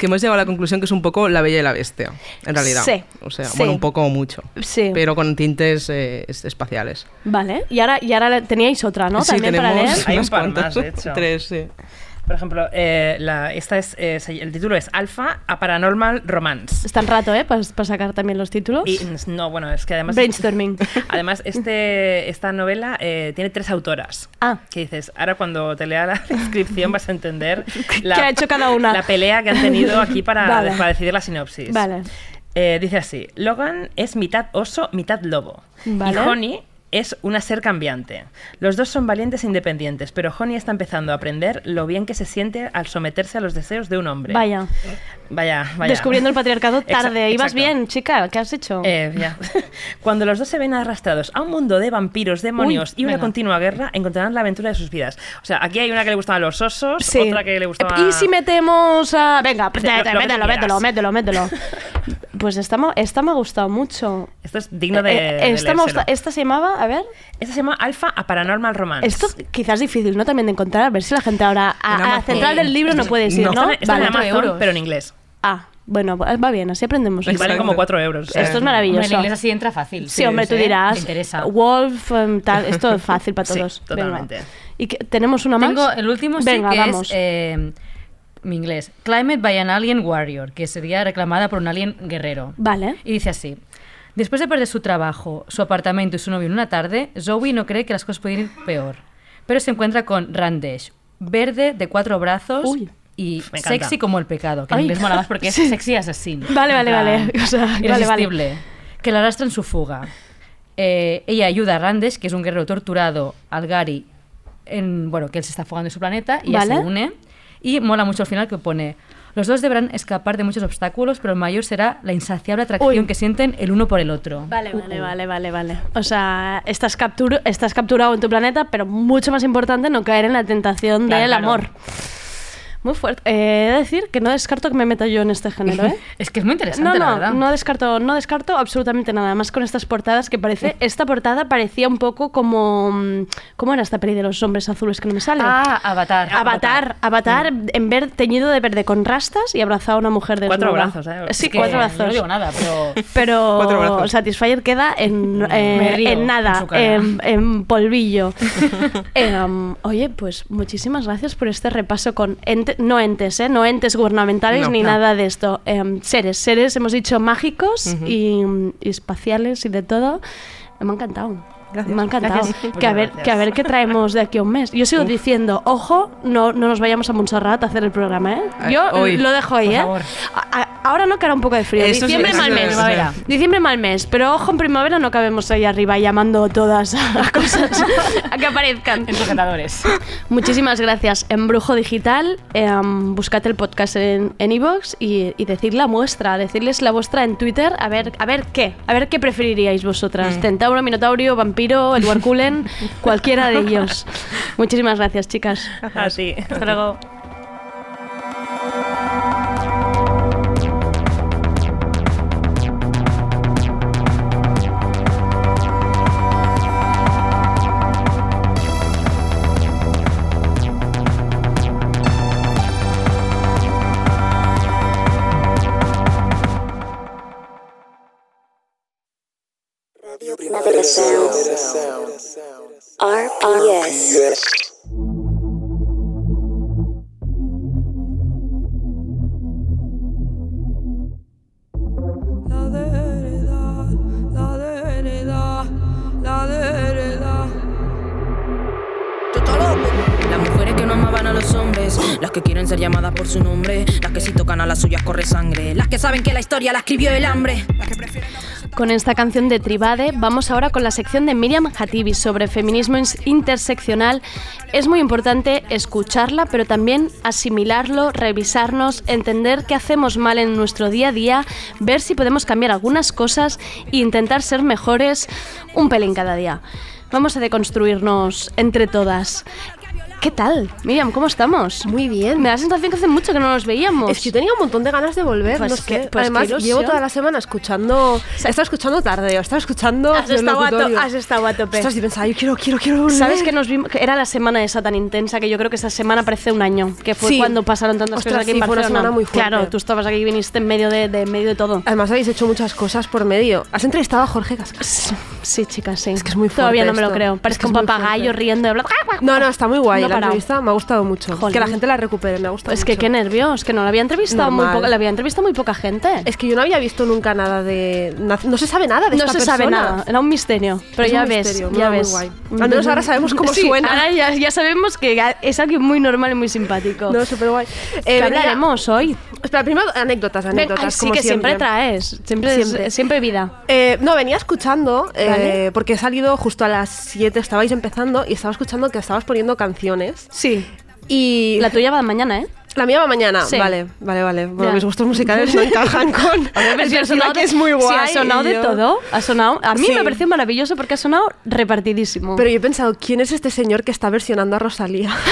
Que hemos llegado a la conclusión que es un poco la bella y la bestia, en realidad. Sí, O sea, sí. bueno, un poco o mucho. sí. Pero con tintes eh, es- espaciales. Vale, y ahora, y ahora teníais otra, ¿no? Sí, También para tenemos leer. Hay un par cuantas. más, de hecho. Tres, sí. Por ejemplo, eh, la- esta es, eh, el título es Alpha a Paranormal Romance. Está en rato, ¿eh? Para sacar también los títulos. Y no, bueno, es que además. Brainstorming. Además, este, esta novela eh, tiene tres autoras. Ah. Que dices, ahora cuando te lea la descripción vas a entender ¿Qué ha hecho cada una? la pelea que han tenido aquí para, Vale. para decidir la sinopsis. Vale. Eh, dice así: Logan es mitad oso, mitad lobo. Vale. Y Honey es una ser cambiante. Los dos son valientes e independientes, pero Honey está empezando a aprender lo bien que se siente al someterse a los deseos de un hombre. Vaya. Vaya, vaya. Descubriendo el patriarcado tarde. Exa- Ibas exacto. bien, chica. ¿Qué has hecho? Eh, ya. Cuando los dos se ven arrastrados a un mundo de vampiros, demonios Uy, y una venga. continua guerra, encontrarán la aventura de sus vidas. O sea, aquí hay una que le gustaban los osos, Sí. otra que le gustaba... ¿Y si metemos a...? Venga, Sí, lo- lo que mételo, mételo, mételo, mételo. Pues esta, me- esta me ha gustado mucho. Esto es digno de, Eh, de esta, me leérselo. gusta- esta se llamaba, a ver... Esta se llama Alpha a Paranormal Romance. Esto quizás es difícil, ¿no? También de encontrar, a ver si la gente ahora... A, central del libro no puedes ir, No, ¿no? está está en Vale. Amazon, pero en inglés. Ah, bueno, va bien, así aprendemos. Y valen como 4 euros. Esto es maravilloso. Hombre, en inglés así entra fácil. Sí, hombre, tú ¿eh? dirás. Me interesa. Wolf, em, tal, esto es fácil para Sí, todos. totalmente. Venga. ¿Y tenemos una más? Tengo el último sí Venga, que vamos. es eh, mi inglés. Climate by an Alien Warrior, que sería reclamada por un alien guerrero. Vale. Y dice así. Después de perder su trabajo, su apartamento y su novio en una tarde, Zoe no cree que las cosas pueden ir peor. Pero se encuentra con Randesh, verde de cuatro brazos y Me sexy como el pecado, que en Ay. inglés mola más porque es Sí. sexy asesino. Vale, vale, vale. O sea, vale, vale. irresistible. Que la arrastra en su fuga. Eh, ella ayuda a Randesh, que es un guerrero torturado, al Gary, en, bueno, que él se está fugando de su planeta, y Vale. se une. Y mola mucho al final que pone... Los dos deberán escapar de muchos obstáculos, pero el mayor será la insaciable atracción Uy. que sienten el uno por el otro. Vale, vale, vale, vale, vale. O sea, estás, captur estás capturado en tu planeta, pero mucho más importante no caer en la tentación Claro, del claro. amor. Muy fuerte. Eh, he de decir que no descarto que me meta yo en este género, ¿eh? es que es muy interesante, No, la no, verdad. no descarto, no descarto absolutamente nada. Más con estas portadas que parece. Esta portada parecía un poco como. mm, ¿Cómo era esta peli de los hombres azules que no me sale? Ah, Avatar. Avatar, Avatar, en ver teñido de verde con rastas y abrazado a una mujer de Cuatro brazos, ¿eh? Sí, Es que cuatro brazos. No digo nada, pero... Pero Cuatro brazos. Satisfyer queda en, Me eh, río en nada, en, en polvillo. Eh, um, oye, pues muchísimas gracias por este repaso con ente- no entes, ¿eh? no entes gubernamentales No, ni no. nada de esto. Em, seres, seres, hemos dicho mágicos y, y espaciales y de todo. Me ha encantado. Gracias. Me ha encantado. Gracias. Que a, ver, que a ver qué traemos de aquí a un mes. Yo sigo diciendo, ojo, no, no nos vayamos a Montserrat a hacer el programa, ¿eh? Ay, Yo hoy. lo dejo ahí, Por ¿eh? favor. A- a- ahora no que hará un poco de frío. Eso Diciembre mal mes. sí. Diciembre mal mes, pero ojo en primavera no cabemos ahí arriba llamando todas a cosas a que aparezcan. En sujetadores. Muchísimas gracias. Embrujo Digital, em, buscad el podcast en en iVoox y, y decid la muestra, decirles la vuestra en Twitter, a ver, a ver qué, a ver qué preferiríais vosotras. Mm. Centauro, Minotaurio, Vampiro, Edward Cullen, cualquiera de ellos. Muchísimas gracias, chicas. A ti. Hasta luego. Saben que la historia la escribió el hambre. Con esta canción de Tribade vamos ahora con la sección de Miriam Hatibi sobre feminismo interseccional. Es muy importante escucharla, pero también asimilarlo, revisarnos, entender qué hacemos mal en nuestro día a día, ver si podemos cambiar algunas cosas e intentar ser mejores un pelín cada día. Vamos a deconstruirnos entre todas. ¿Qué tal? Miriam, ¿cómo estamos? Muy bien. Me da la sensación que hace mucho que no nos veíamos. Es que yo tenía un montón de ganas de volver. Pues no que- pues Además, llevo toda la semana escuchando. He estado escuchando tarde, he estado escuchando. Has estado, a to- has estado a tope. Ostras, y pensaba, yo quiero, quiero, quiero volver. ¿Sabes que nos vimos? que era la semana esa tan intensa que yo creo que esa semana parece un año, que fue Sí. cuando pasaron tantas Ostras, cosas aquí sí, en fue una Barcelona. semana muy fuerte. Claro, tú estabas aquí y viniste en medio de, de- medio de todo. Además, habéis hecho muchas cosas por medio. Has entrevistado a Jorge Cascas. Sí, chicas, sí. Es que es muy fuerte. Todavía no me lo creo. Es Parece que un es papagayo riendo hablando. No, no, está muy guay. No la parado. entrevista me ha gustado mucho. Jolín. Que la gente la recupere, me ha gustado Es que qué nervios, que no la había entrevistado muy Normal. poca, la había entrevistado muy poca gente. Es que yo no había visto nunca nada de... na- No se sabe nada de no esta se sabe persona. nada, era un misterio. Pero Es ya ves, misterio, ya muy ves. guay. Al menos ahora sabemos cómo Sí, suena. Ahora ya, ya sabemos que es alguien muy normal y muy simpático. No, súper guay. ¿Qué hablaremos hoy? Espera, primero anécdotas, anécdotas. ay, sí, como que siempre, siempre traes. Siempre, Siempre. siempre vida. Eh, no, venía escuchando, eh, Vale. porque he salido justo a las 7, estabais empezando y estaba escuchando que estabas poniendo canciones. Sí. Y... La tuya va mañana, ¿eh? La mía va mañana. Sí. Vale, vale, vale. Bueno, Ya. mis gustos musicales no encajan con... Pero el personaje de- es muy guay. Si ha sonado y de yo- todo. Ha sonado, a mí Sí. me pareció maravilloso porque ha sonado repartidísimo. Pero yo he pensado, ¿quién es este señor que está versionando a Rosalía?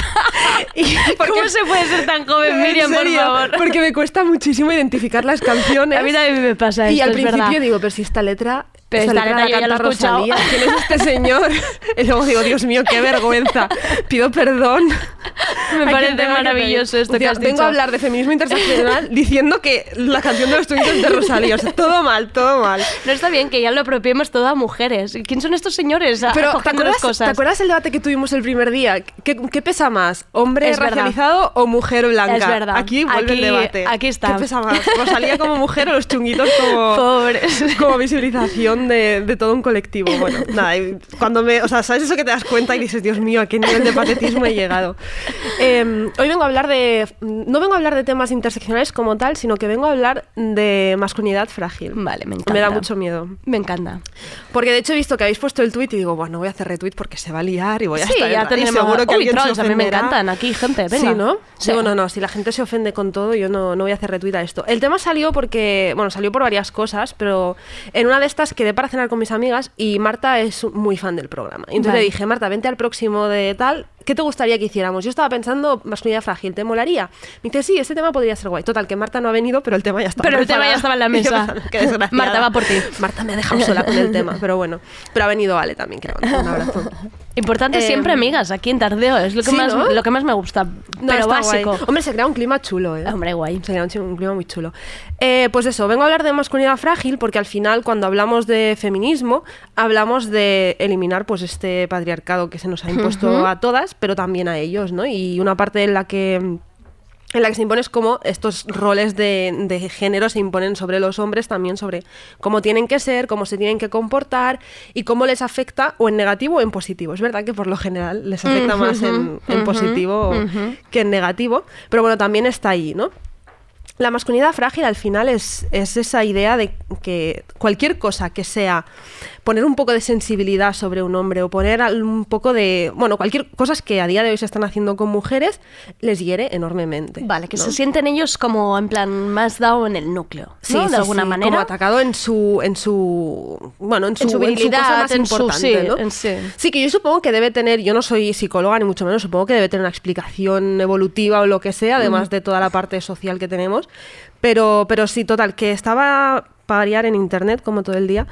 Y- ¿Cómo se puede ser tan joven, En Miriam, por favor? Porque me cuesta muchísimo identificar las canciones. A mí también me pasa Y esto, al es principio verdad. digo, pero si esta letra... Pero esta letra yo ya la he escuchado. ¿Quién es este señor? Y luego digo, Dios mío, qué vergüenza. Pido perdón. Me parece que maravilloso esto que Tío, has Vengo dicho. a hablar de feminismo interseccional diciendo que la canción de los es de Rosalía. O sea, todo mal, todo mal. No está bien que ya lo apropiemos todo a mujeres. ¿Quién son estos señores? a- Pero, ¿te acuerdas, cosas? ¿te acuerdas el debate que tuvimos el primer día? ¿Qué, qué pesa más? ¿Hombre Es verdad. racializado o mujer blanca? Es verdad. Aquí vuelve Aquí- el debate. aquí está. ¿Qué pesa más? ¿Rosalía como mujer o los chunguitos como, Pobres. como visibilización de, de todo un colectivo? Bueno, nada, cuando me... O sea, ¿sabes eso que te das cuenta y dices, Dios mío, a qué nivel de patetismo he llegado? Eh, hoy vengo a hablar de... No vengo a hablar de temas interseccionales como tal, sino que vengo a hablar de masculinidad frágil. Vale, me encanta. Me da mucho miedo. Me encanta. Porque de hecho he visto que habéis puesto el tweet y digo, bueno, voy a hacer retweet porque se va a liar y voy a Sí, estar ya tenemos... seguro que Uy, alguien trolls, se a mí me encantan aquí, gente. Venga. Sí, ¿no? Sí. Digo, no, no, si la gente se ofende con todo, yo no, no voy a hacer retweet a esto. El tema salió porque, bueno, salió por varias cosas, pero en una de estas quedé para cenar con mis amigas y Marta es muy fan del programa. Entonces Vale. le dije, Marta, vente al próximo de tal, ¿qué te gustaría que hiciéramos? Yo estaba pensando masculinidad frágil, ¿te molaría? Me dice, sí, este tema podría ser guay. Total, que Marta no ha venido, pero el tema ya estaba Pero el tema ya estaba en la mesa. qué. Marta va por ti. Marta me ha dejado sola con el tema, pero bueno. Pero ha venido Ale también, mando un abrazo. Importante Eh, siempre, amigas, aquí en Tardeo. Es lo que, sí, más, ¿no? lo que más me gusta. No, pero básico. guay. Hombre, se crea un clima chulo, ¿eh? Hombre, guay. Se crea un, un clima muy chulo. Eh, pues eso, vengo a hablar de masculinidad frágil porque al final, cuando hablamos de feminismo, hablamos de eliminar pues este patriarcado que se nos ha impuesto a todas, pero también a ellos, ¿no? Y una parte en la que en la que se impone es cómo estos roles de, de género se imponen sobre los hombres, también sobre cómo tienen que ser, cómo se tienen que comportar y cómo les afecta o en negativo o en positivo. Es verdad que por lo general les afecta más en, positivo que en negativo, pero bueno, también está ahí, ¿no? La masculinidad frágil al final es, es esa idea de que cualquier cosa que sea poner un poco de sensibilidad sobre un hombre o poner un poco de, bueno, cualquier cosas que a día de hoy se están haciendo con mujeres les hiere enormemente. Vale, que ¿no? se sienten ellos como en plan más dado en el núcleo, Sí, ¿no? sí, de alguna sí, manera. como atacado en su en su bueno en su, En su virilidad, cosa más en su- importante sí, ¿no? en sí. sí que yo supongo que debe tener yo no soy psicóloga ni mucho menos supongo que debe tener una explicación evolutiva o lo que sea además Mm. de toda la parte social que tenemos pero pero sí total que estaba para variar en internet como todo el día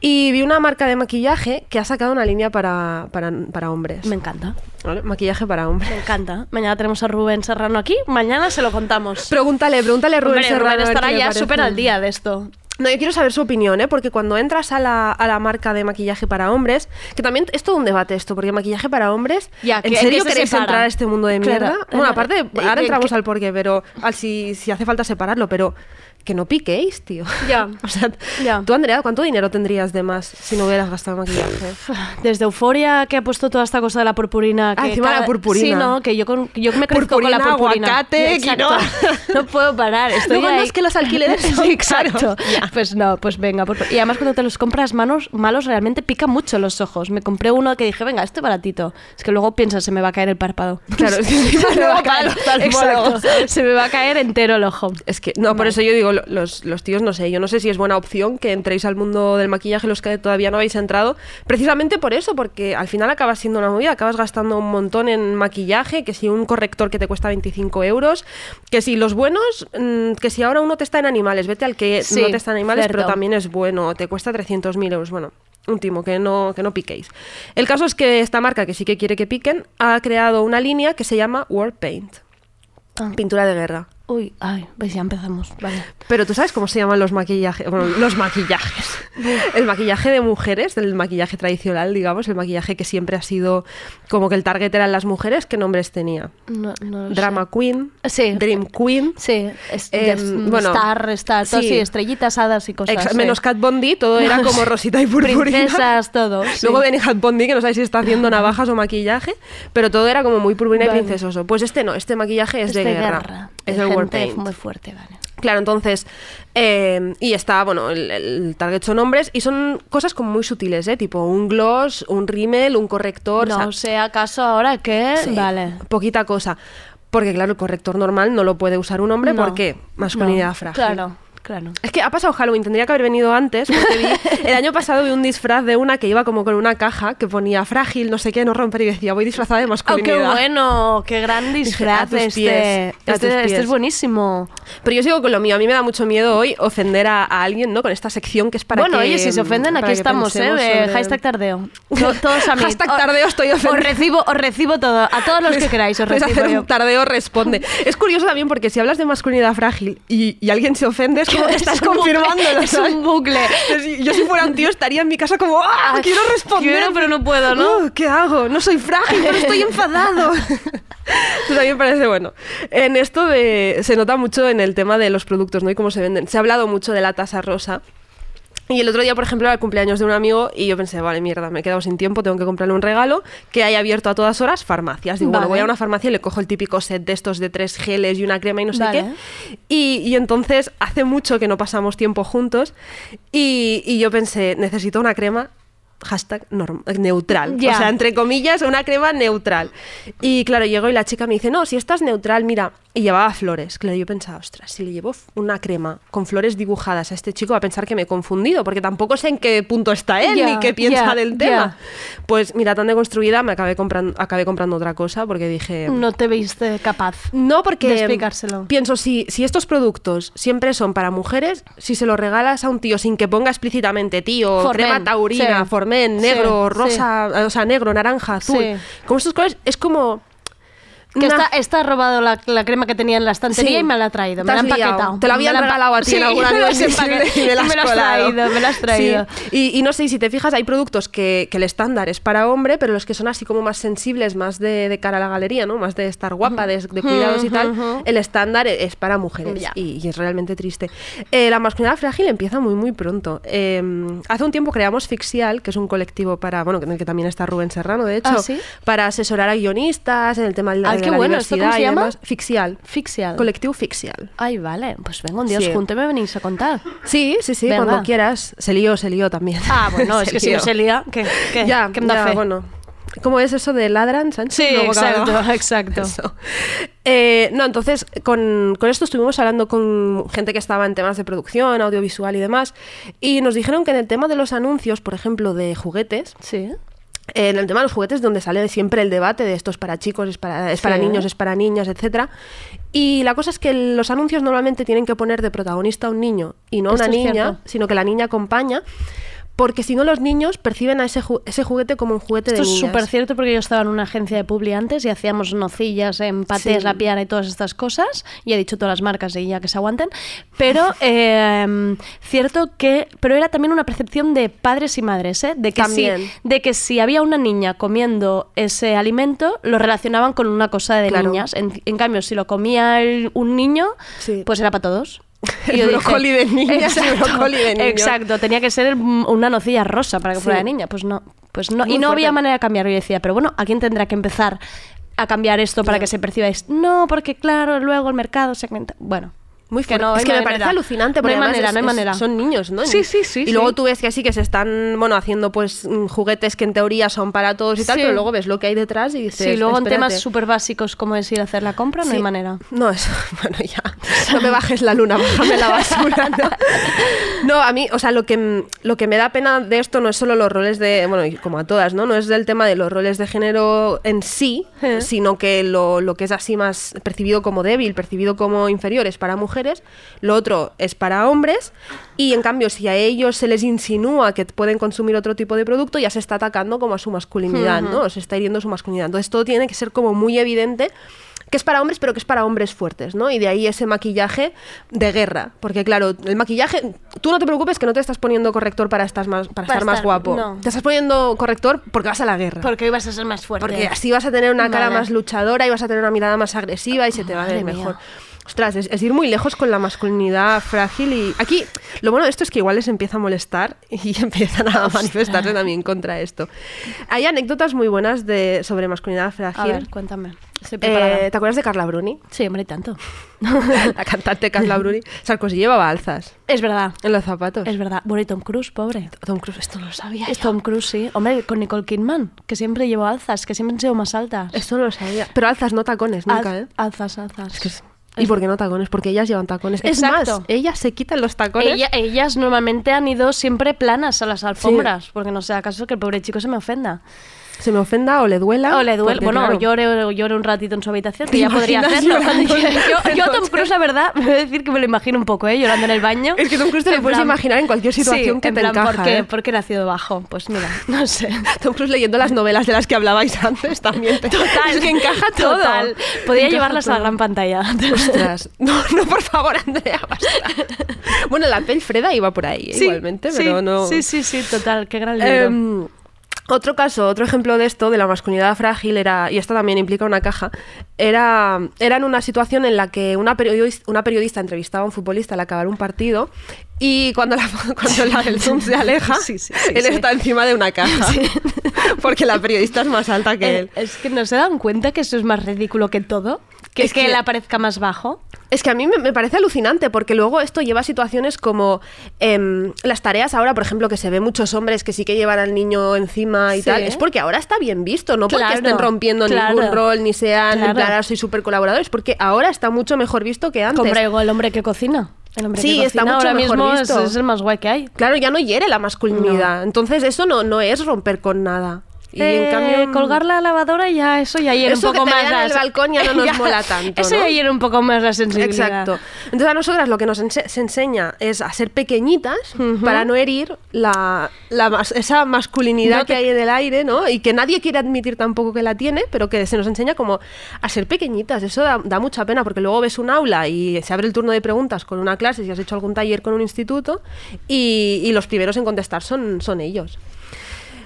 y vi una marca de maquillaje que ha sacado una línea para, para, para hombres Me encanta. ¿vale? maquillaje para hombres Me encanta. Mañana tenemos a Rubén Serrano aquí. Mañana se lo contamos. pregúntale pregúntale a Rubén Hombre, Serrano ver estará ya súper al día de esto. No, yo quiero saber su opinión, ¿eh? porque cuando entras a la, a la marca de maquillaje para hombres, que también es todo un debate esto, porque maquillaje para hombres, Ya, ¿en que- serio que se queréis entrar a este mundo de Claro. mierda? Bueno, Eh, aparte, eh, ahora eh, entramos que- al porqué, pero al si, si hace falta separarlo, pero que no piquéis, tío. Ya. o sea, Ya. tú, Andrea, ¿cuánto dinero tendrías de más si no hubieras gastado en maquillaje? Desde Euforia que ha puesto toda esta cosa de la purpurina. Ah, que encima la purpurina. Sí, no, que yo, con, yo me crezco con la Purpurina, purpurina. aguacate, quinoa. No puedo parar. Estoy Luego, no, ahí. es que los alquileres son Sí, exacto. Pues no, pues venga. Y además cuando te los compras manos, malos realmente pica mucho los ojos. Me compré uno que dije, venga, este baratito. Es que luego piensas, se me va a caer el párpado. Claro, es que se me va a caer, los se me va a caer entero el ojo. Es que, no, por eso yo digo, lo- los, los tíos, no sé, yo no sé si es buena opción que entréis al mundo del maquillaje los que todavía no habéis entrado, precisamente por eso, porque al final acabas siendo una movida, acabas gastando un montón en maquillaje, que si un corrector que te cuesta 25 euros, que si los buenos, mm, que si ahora uno te está en animales, vete al que Sí, no te está en animales, pero también es bueno, te cuesta 300.000 euros, bueno. Un timo, que no, que no piquéis. El caso es que esta marca, que sí que quiere que piquen, ha creado una línea que se llama War Paint. Ah. Pintura de guerra. Uy, ay, pues ya empezamos. Vale. Pero tú sabes cómo se llaman los maquillajes. Bueno, los maquillajes. El maquillaje de mujeres, el maquillaje tradicional, digamos, el maquillaje que siempre ha sido como que el target eran las mujeres, ¿qué nombres tenía? No, no lo Drama Queen, Sí. Dream Queen. Sí, es, bueno, Star, Star, todo sí. así, estrellitas, hadas y cosas. Ex- sí. menos Cat Bondi, todo era como rosita y purpurina. Princesas, todo. Luego viene Hat Bondi, que no sabéis si está haciendo navajas o maquillaje, pero todo era como muy purpurina Vale. y princesoso. Pues este no, este maquillaje es, Es de, de guerra. guerra, Es el paint. muy fuerte, vale. Claro, entonces, eh, y está, bueno, el, el target son hombres y son cosas como muy sutiles, ¿eh? Tipo un gloss, un rímel, un corrector. No o sea, sé acaso ahora que... Sí, Vale. Poquita cosa. Porque claro, el corrector normal no lo puede usar un hombre No, porque masculinidad no, frágil. Claro, claro. Es que ha pasado Halloween, tendría que haber venido antes, porque vi, el año pasado vi un disfraz de una que iba como con una caja que ponía frágil, no sé qué, no romper, y decía, voy disfrazada de Oh, masculinidad. qué bueno, qué gran disfraz a tus este. pies, a este, este es buenísimo. Pero yo sigo con lo mío, a mí me da mucho miedo hoy ofender a, a alguien, ¿no? Con esta sección que es para bueno, que... oye, si se ofenden, para aquí estamos, ¿eh? Eh, sobre- Hashtag tardeo. To- todos a mí. Hashtag tardeo estoy Os ofendida. recibo, os recibo todo. A todos los que queráis, os recibo hacer un tardeo responde. Es curioso también porque si hablas de masculinidad frágil y, y alguien se ofende, es como que Es estás confirmándolo. es un bucle. Yo si fuera un tío estaría en mi casa como, ¡ah! Ah, Quiero responder. quiero, pero no puedo, ¿no? Uh, ¿Qué hago? No soy frágil, pero estoy enfadado. Mí me parece bueno. En esto de, se nota mucho en el tema de los productos, ¿no? Y cómo se venden. Se ha hablado mucho de la tasa rosa. Y el otro día, por ejemplo, era el cumpleaños de un amigo y yo pensé, vale, mierda, me he quedado sin tiempo, tengo que comprarle un regalo que haya abierto a todas horas farmacias. Digo, bueno, voy a una farmacia y le cojo el típico set de estos de tres geles y una crema y no sé Vale. qué. Y, y entonces hace mucho que no pasamos tiempo juntos y, y yo pensé, necesito una crema hashtag norm- neutral. O sea, entre comillas, una crema neutral. Y claro, llegó y la chica me dice, no, si esta es neutral, mira, y llevaba flores. Claro, yo pensaba, ostras, si le llevo una crema con flores dibujadas a este chico va a pensar que me he confundido, porque tampoco sé en qué punto está él ni qué piensa del tema. Pues mira, tan deconstruida, me acabé comprando, acabé comprando otra cosa porque dije... No te viste capaz. No, porque de explicárselo. pienso, si, si estos productos siempre son para mujeres, si se los regalas a un tío sin que ponga explícitamente tío, Formen, crema taurina, sí. Sí, negro, rosa, o sea, negro, naranja, azul, como estos colores, es como... Que esta ha robado la, la crema que tenía en la estantería Sí. y me la ha traído. Me la ha has liado. empaquetado. Te habían la ha empa- regalado a ti en Sí, invisible empaque- y me la has me traído, Sí. Y, y no sé, si te fijas, hay productos que, que el estándar es para hombre, pero los que son así como más sensibles, más de, de cara a la galería, ¿no? Más de estar guapa, de, de cuidados y tal, el estándar e- es para mujeres. Y, y es realmente triste. Eh, la masculinidad frágil empieza muy, muy pronto. Eh, hace un tiempo creamos Fixial, que es un colectivo para, bueno, en el que también está Rubén Serrano, de hecho, ¿Ah, sí? para asesorar a guionistas en el tema de la, Ay, de qué la bueno. ¿Esto diversidad cómo se llama? demás. Fixial. Fixial. Colectivo Fixial. Ay, vale. Pues venga un día Sí. junto y me venís a contar. Sí, sí, sí, Venga. cuando quieras. Se lió, se lió también. Ah, bueno, es que si no se lía, ¿qué, qué, Ya, qué me da ya, fe? bueno. ¿Cómo es eso de ladran, Sánchez? Sí, exacto, acaba- exacto. Eh, no, entonces, con, con esto estuvimos hablando con gente que estaba en temas de producción, audiovisual y demás, y nos dijeron que en el tema de los anuncios, por ejemplo, de juguetes, Sí. En el tema de los juguetes donde sale siempre el debate de esto es para chicos, es para, es para Sí. niños, es para niñas, etcétera. Y la cosa es que los anuncios normalmente tienen que poner de protagonista a un niño y no a una niña, cierto. sino que la niña acompaña, porque si no los niños perciben a ese, ju- ese juguete como un juguete Esto de es niñas. súper cierto porque yo estaba en una agencia de publi antes y hacíamos nocillas, empates, Sí. la piara y todas estas cosas. Y he dicho todas las marcas y ya que se aguanten. Pero eh, cierto que... Pero era también una percepción de padres y madres, ¿eh? De que, si, de que si había una niña comiendo ese alimento, lo relacionaban con una cosa de Claro. niñas. En, en cambio, si lo comía el- un niño, Sí. pues era para todos. El yo dije, brócoli de niñas y el brócoli de niños. Exacto, tenía que ser el- una nocilla rosa para que fuera de niña. Pues no, pues no. Muy y no había manera de cambiarlo. Yo decía, pero bueno, ¿a quién tendrá que empezar a cambiar esto para que se perciba esto? No, porque claro, luego el mercado segmenta. Bueno. Muy que no es que me parece alucinante No porque hay además manera, es- no hay es- manera. son niños, ¿no? Sí, sí, sí, Y luego sí. tú ves que así que se están, bueno, haciendo pues mm, juguetes que en teoría son para todos y tal, Sí. pero luego ves lo que hay detrás y dices, Sí, luego en temas súper básicos como es ir a hacer la compra, no hay Sí. manera. No, eso, bueno, ya. No me bajes la luna, bájame la basura. No, No, a mí, o sea, lo que, lo que me da pena de esto no es solo los roles de, bueno, como a todas, ¿no? No es del tema de los roles de género en sí, Eh. sino que lo, lo que es así más percibido como débil, percibido como inferior es para mujeres, lo otro es para hombres, y en cambio, si a ellos se les insinúa que pueden consumir otro tipo de producto, ya se está atacando como a su masculinidad, ¿no? Se está hiriendo su masculinidad. Entonces todo tiene que ser como muy evidente que es para hombres, pero que es para hombres fuertes, ¿no? Y de ahí ese maquillaje de guerra. Porque claro, el maquillaje, tú no te preocupes que no te estás poniendo corrector para, estar más, para, Para estar más estar- guapo. no. Te estás poniendo corrector porque vas a la guerra. Porque hoy vas a ser más fuerte. Porque así vas a tener una cara Vale. más luchadora y vas a tener una mirada más agresiva y se te va a ver Madre mía. Ostras, es, es ir muy lejos con la masculinidad frágil y aquí lo bueno de esto es que igual les empieza a molestar y empiezan a manifestarse también contra esto. Hay anécdotas muy buenas de, sobre masculinidad frágil. A ver, cuéntame. Eh, ¿Te acuerdas de Carla Bruni? Sí, hombre, tanto. la cantante Carla Bruni. Sarkozy llevaba alzas Es verdad. en los zapatos. Es verdad. Bueno, y Tom Cruise, pobre. Tom Cruise, esto no lo sabía. Es Tom Cruise, sí. Hombre, con Nicole Kidman, que siempre llevó alzas, que siempre han sido más altas. Esto no lo sabía. Pero alzas, no tacones, nunca, Al- ¿eh? Alzas, alzas. ¿Y por qué no tacones? Porque ellas llevan tacones. Es más, ellas se quitan los tacones. Ella- ellas normalmente han ido siempre planas a las alfombras, porque no sea caso que el pobre chico se me ofenda. Se me ofenda o le duela. O le porque, Bueno, claro, llore, llore un ratito en su habitación, que ¿Te ya podría hacerlo. llorando yo, yo, Tom? Cruise, la verdad, me voy a decir que me lo imagino un poco, ¿eh? Llorando en el baño. Es que Tom Cruise te lo En puedes plan- imaginar en cualquier situación Sí, que en te plan, encaja, ¿por qué, ¿eh? ¿Por qué nacido bajo? Pues mira, no sé. Tom Cruise leyendo las novelas de las que hablabais antes también. te- Total. Es que encaja todo. Total. Podría Encaja llevarlas a la todo. gran pantalla. Ostras. No, no, por favor, Andrea, basta. Bueno, la pel Freda iba por ahí, ¿eh? Sí, igualmente, sí, pero no... Sí, sí, sí, total. Qué gran libro. Em, otro caso, otro ejemplo de esto, de la masculinidad frágil, era, y esto también implica una caja, era, era en una situación en la que una periodista, una periodista entrevistaba a un futbolista al acabar un partido y cuando, la, cuando la del Zoom se aleja, Sí, sí, sí, él está encima de una caja. Porque la periodista es más alta que Eh, él. es que no se dan cuenta que eso es más ridículo que todo. Que Es es que, que- él aparezca más bajo. Es que a mí me, me parece alucinante porque luego esto lleva a situaciones como em, las tareas ahora, por ejemplo, que se ve muchos hombres que sí que llevan al niño encima y Sí. tal. Es porque ahora está bien visto, no porque Claro, estén rompiendo claro. ningún rol ni sean, Claro. "Ah, soy súper colaboradores, porque ahora está mucho mejor visto que antes. El hombre que cocina. El hombre Sí, que está mucho ahora mejor mismo es, visto. es el más guay que hay. Claro, ya no hiere la masculinidad. Entonces eso no, no es romper con nada. Y Eh, en cambio... colgar la lavadora ya eso ya hiere un poco que te más en el balcón ya no nos mola tanto, Eso ¿no? ya hiere un poco más la sensibilidad. Exacto. Entonces a nosotras lo que nos ense- se enseña es a ser pequeñitas para no herir la, la esa masculinidad No te- que hay en el aire, ¿no? Y que nadie quiere admitir tampoco que la tiene, pero que se nos enseña como a ser pequeñitas. Eso da, da mucha pena porque luego ves un aula y se abre el turno de preguntas con una clase, si has hecho algún taller con un instituto, y, y los primeros en contestar son, son ellos.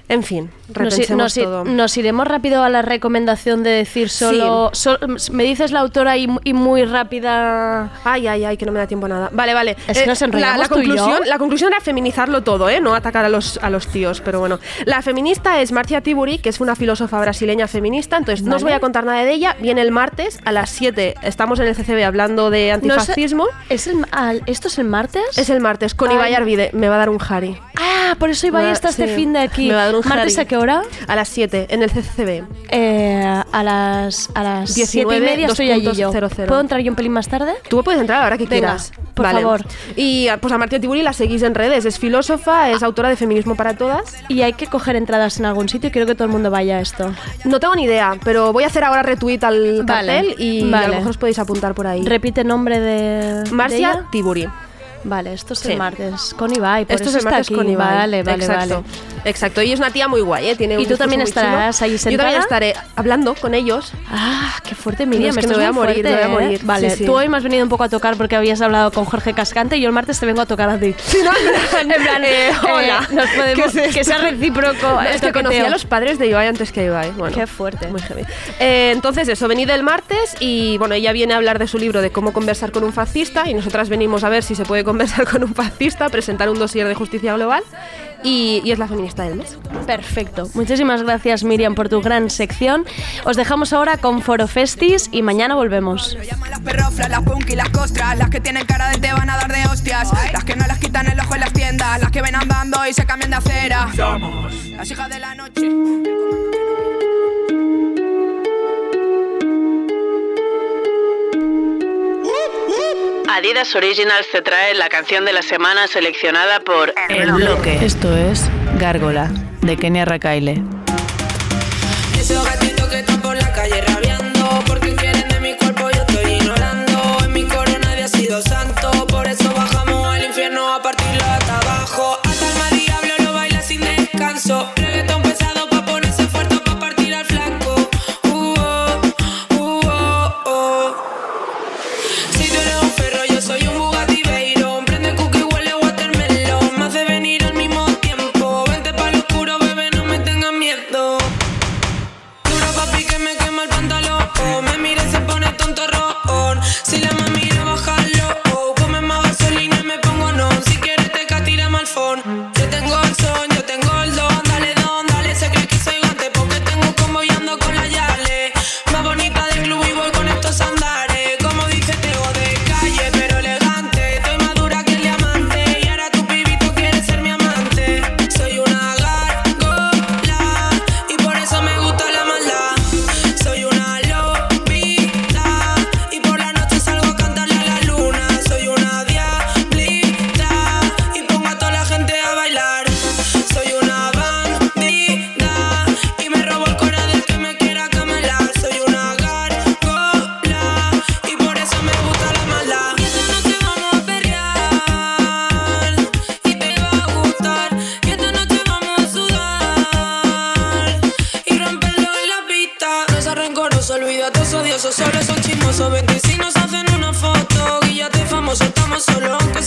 En fin, Nos, repensemos nos i- todo. nos iremos rápido a la recomendación de decir solo. sol- me dices la autora y, mu- y muy rápida. Ay, ay, ay, que no me da tiempo a nada. Vale, vale. Es que nos la, enrollamos la tú y yo. conclusión, la conclusión era feminizarlo todo, ¿eh? No atacar a los, a los tíos, pero bueno. La feminista es Marcia Tiburi, que es una filósofa brasileña feminista. Entonces, no os voy a contar nada de ella. Viene el martes a las 7. Estamos en el CCB hablando de No sé- antifascismo. ¿Es el, al- ¿Esto es el martes? Es el martes con Ay. Ibai Arvide. Me va a dar un Jari. Ah, por eso Ibai está este fin de aquí. me va a dar ¿Martes a qué hora? A las 7, en el CCB. Eh, a las a las 19, siete y media estoy allí yo. 2.00. ¿Puedo entrar yo un pelín más tarde? Tú puedes entrar a la hora que Venga, quieras. por favor. Y ah, pues a Marcia Tiburi la seguís en redes. Es filósofa, es autora de Feminismo para Todas. Y hay que coger entradas en algún sitio quiero que todo el mundo vaya a esto. No tengo ni idea, pero voy a hacer ahora retweet al Vale, cartel y vale. a lo mejor os podéis apuntar por ahí. Repite nombre de. Marcia. Tiburi. Vale, esto es Sí. el martes con Ibai. Por Esto eso es el está martes aquí. con Ibai. Vale, vale, Exacto. vale. Exacto. Y es una tía muy guay, ¿eh? Tiene un ¿Y tú también estarás ahí Yo sentada? también estaré hablando con ellos. Ah, qué fuerte, Miriam. Es que me voy a morir, fuerte, me voy a ¿eh? morir. Vale, Sí, sí. tú hoy me has venido un poco a tocar porque habías hablado con Jorge Cascante y yo el martes te vengo a tocar a ti. Sí, no, en plan, eh, eh, hola. nos podemos- ¿Qué es esto? que sea recíproco No, es que toqueteo. conocí a los padres de Ibai antes que Ibai. Bueno, Qué fuerte. Muy heavy. Entonces, eso, venid el martes y bueno, ella viene a hablar de su libro de cómo conversar con un fascista y nosotras venimos a ver si se puede conversar con un fascista, presentar un dossier de justicia global y, y es la feminista del mes. Perfecto. Muchísimas gracias, Miriam, por tu gran sección. Os dejamos ahora con Foro Festis y mañana volvemos. Las perroflas, las punk y las costras, las que tienen cara de te van a dar de hostias, las que no las quitan el ojo en las tiendas, las que ven andando y se cambian de acera. Somos las hijas de la noche. Adidas Originals te trae la canción de la semana seleccionada por El bloque. Esto es Gárgola, de Kenia Rakaile. Esos gatitos que están por la calle vente y si nos hacen una foto. Guíllate famoso, estamos solos, aunque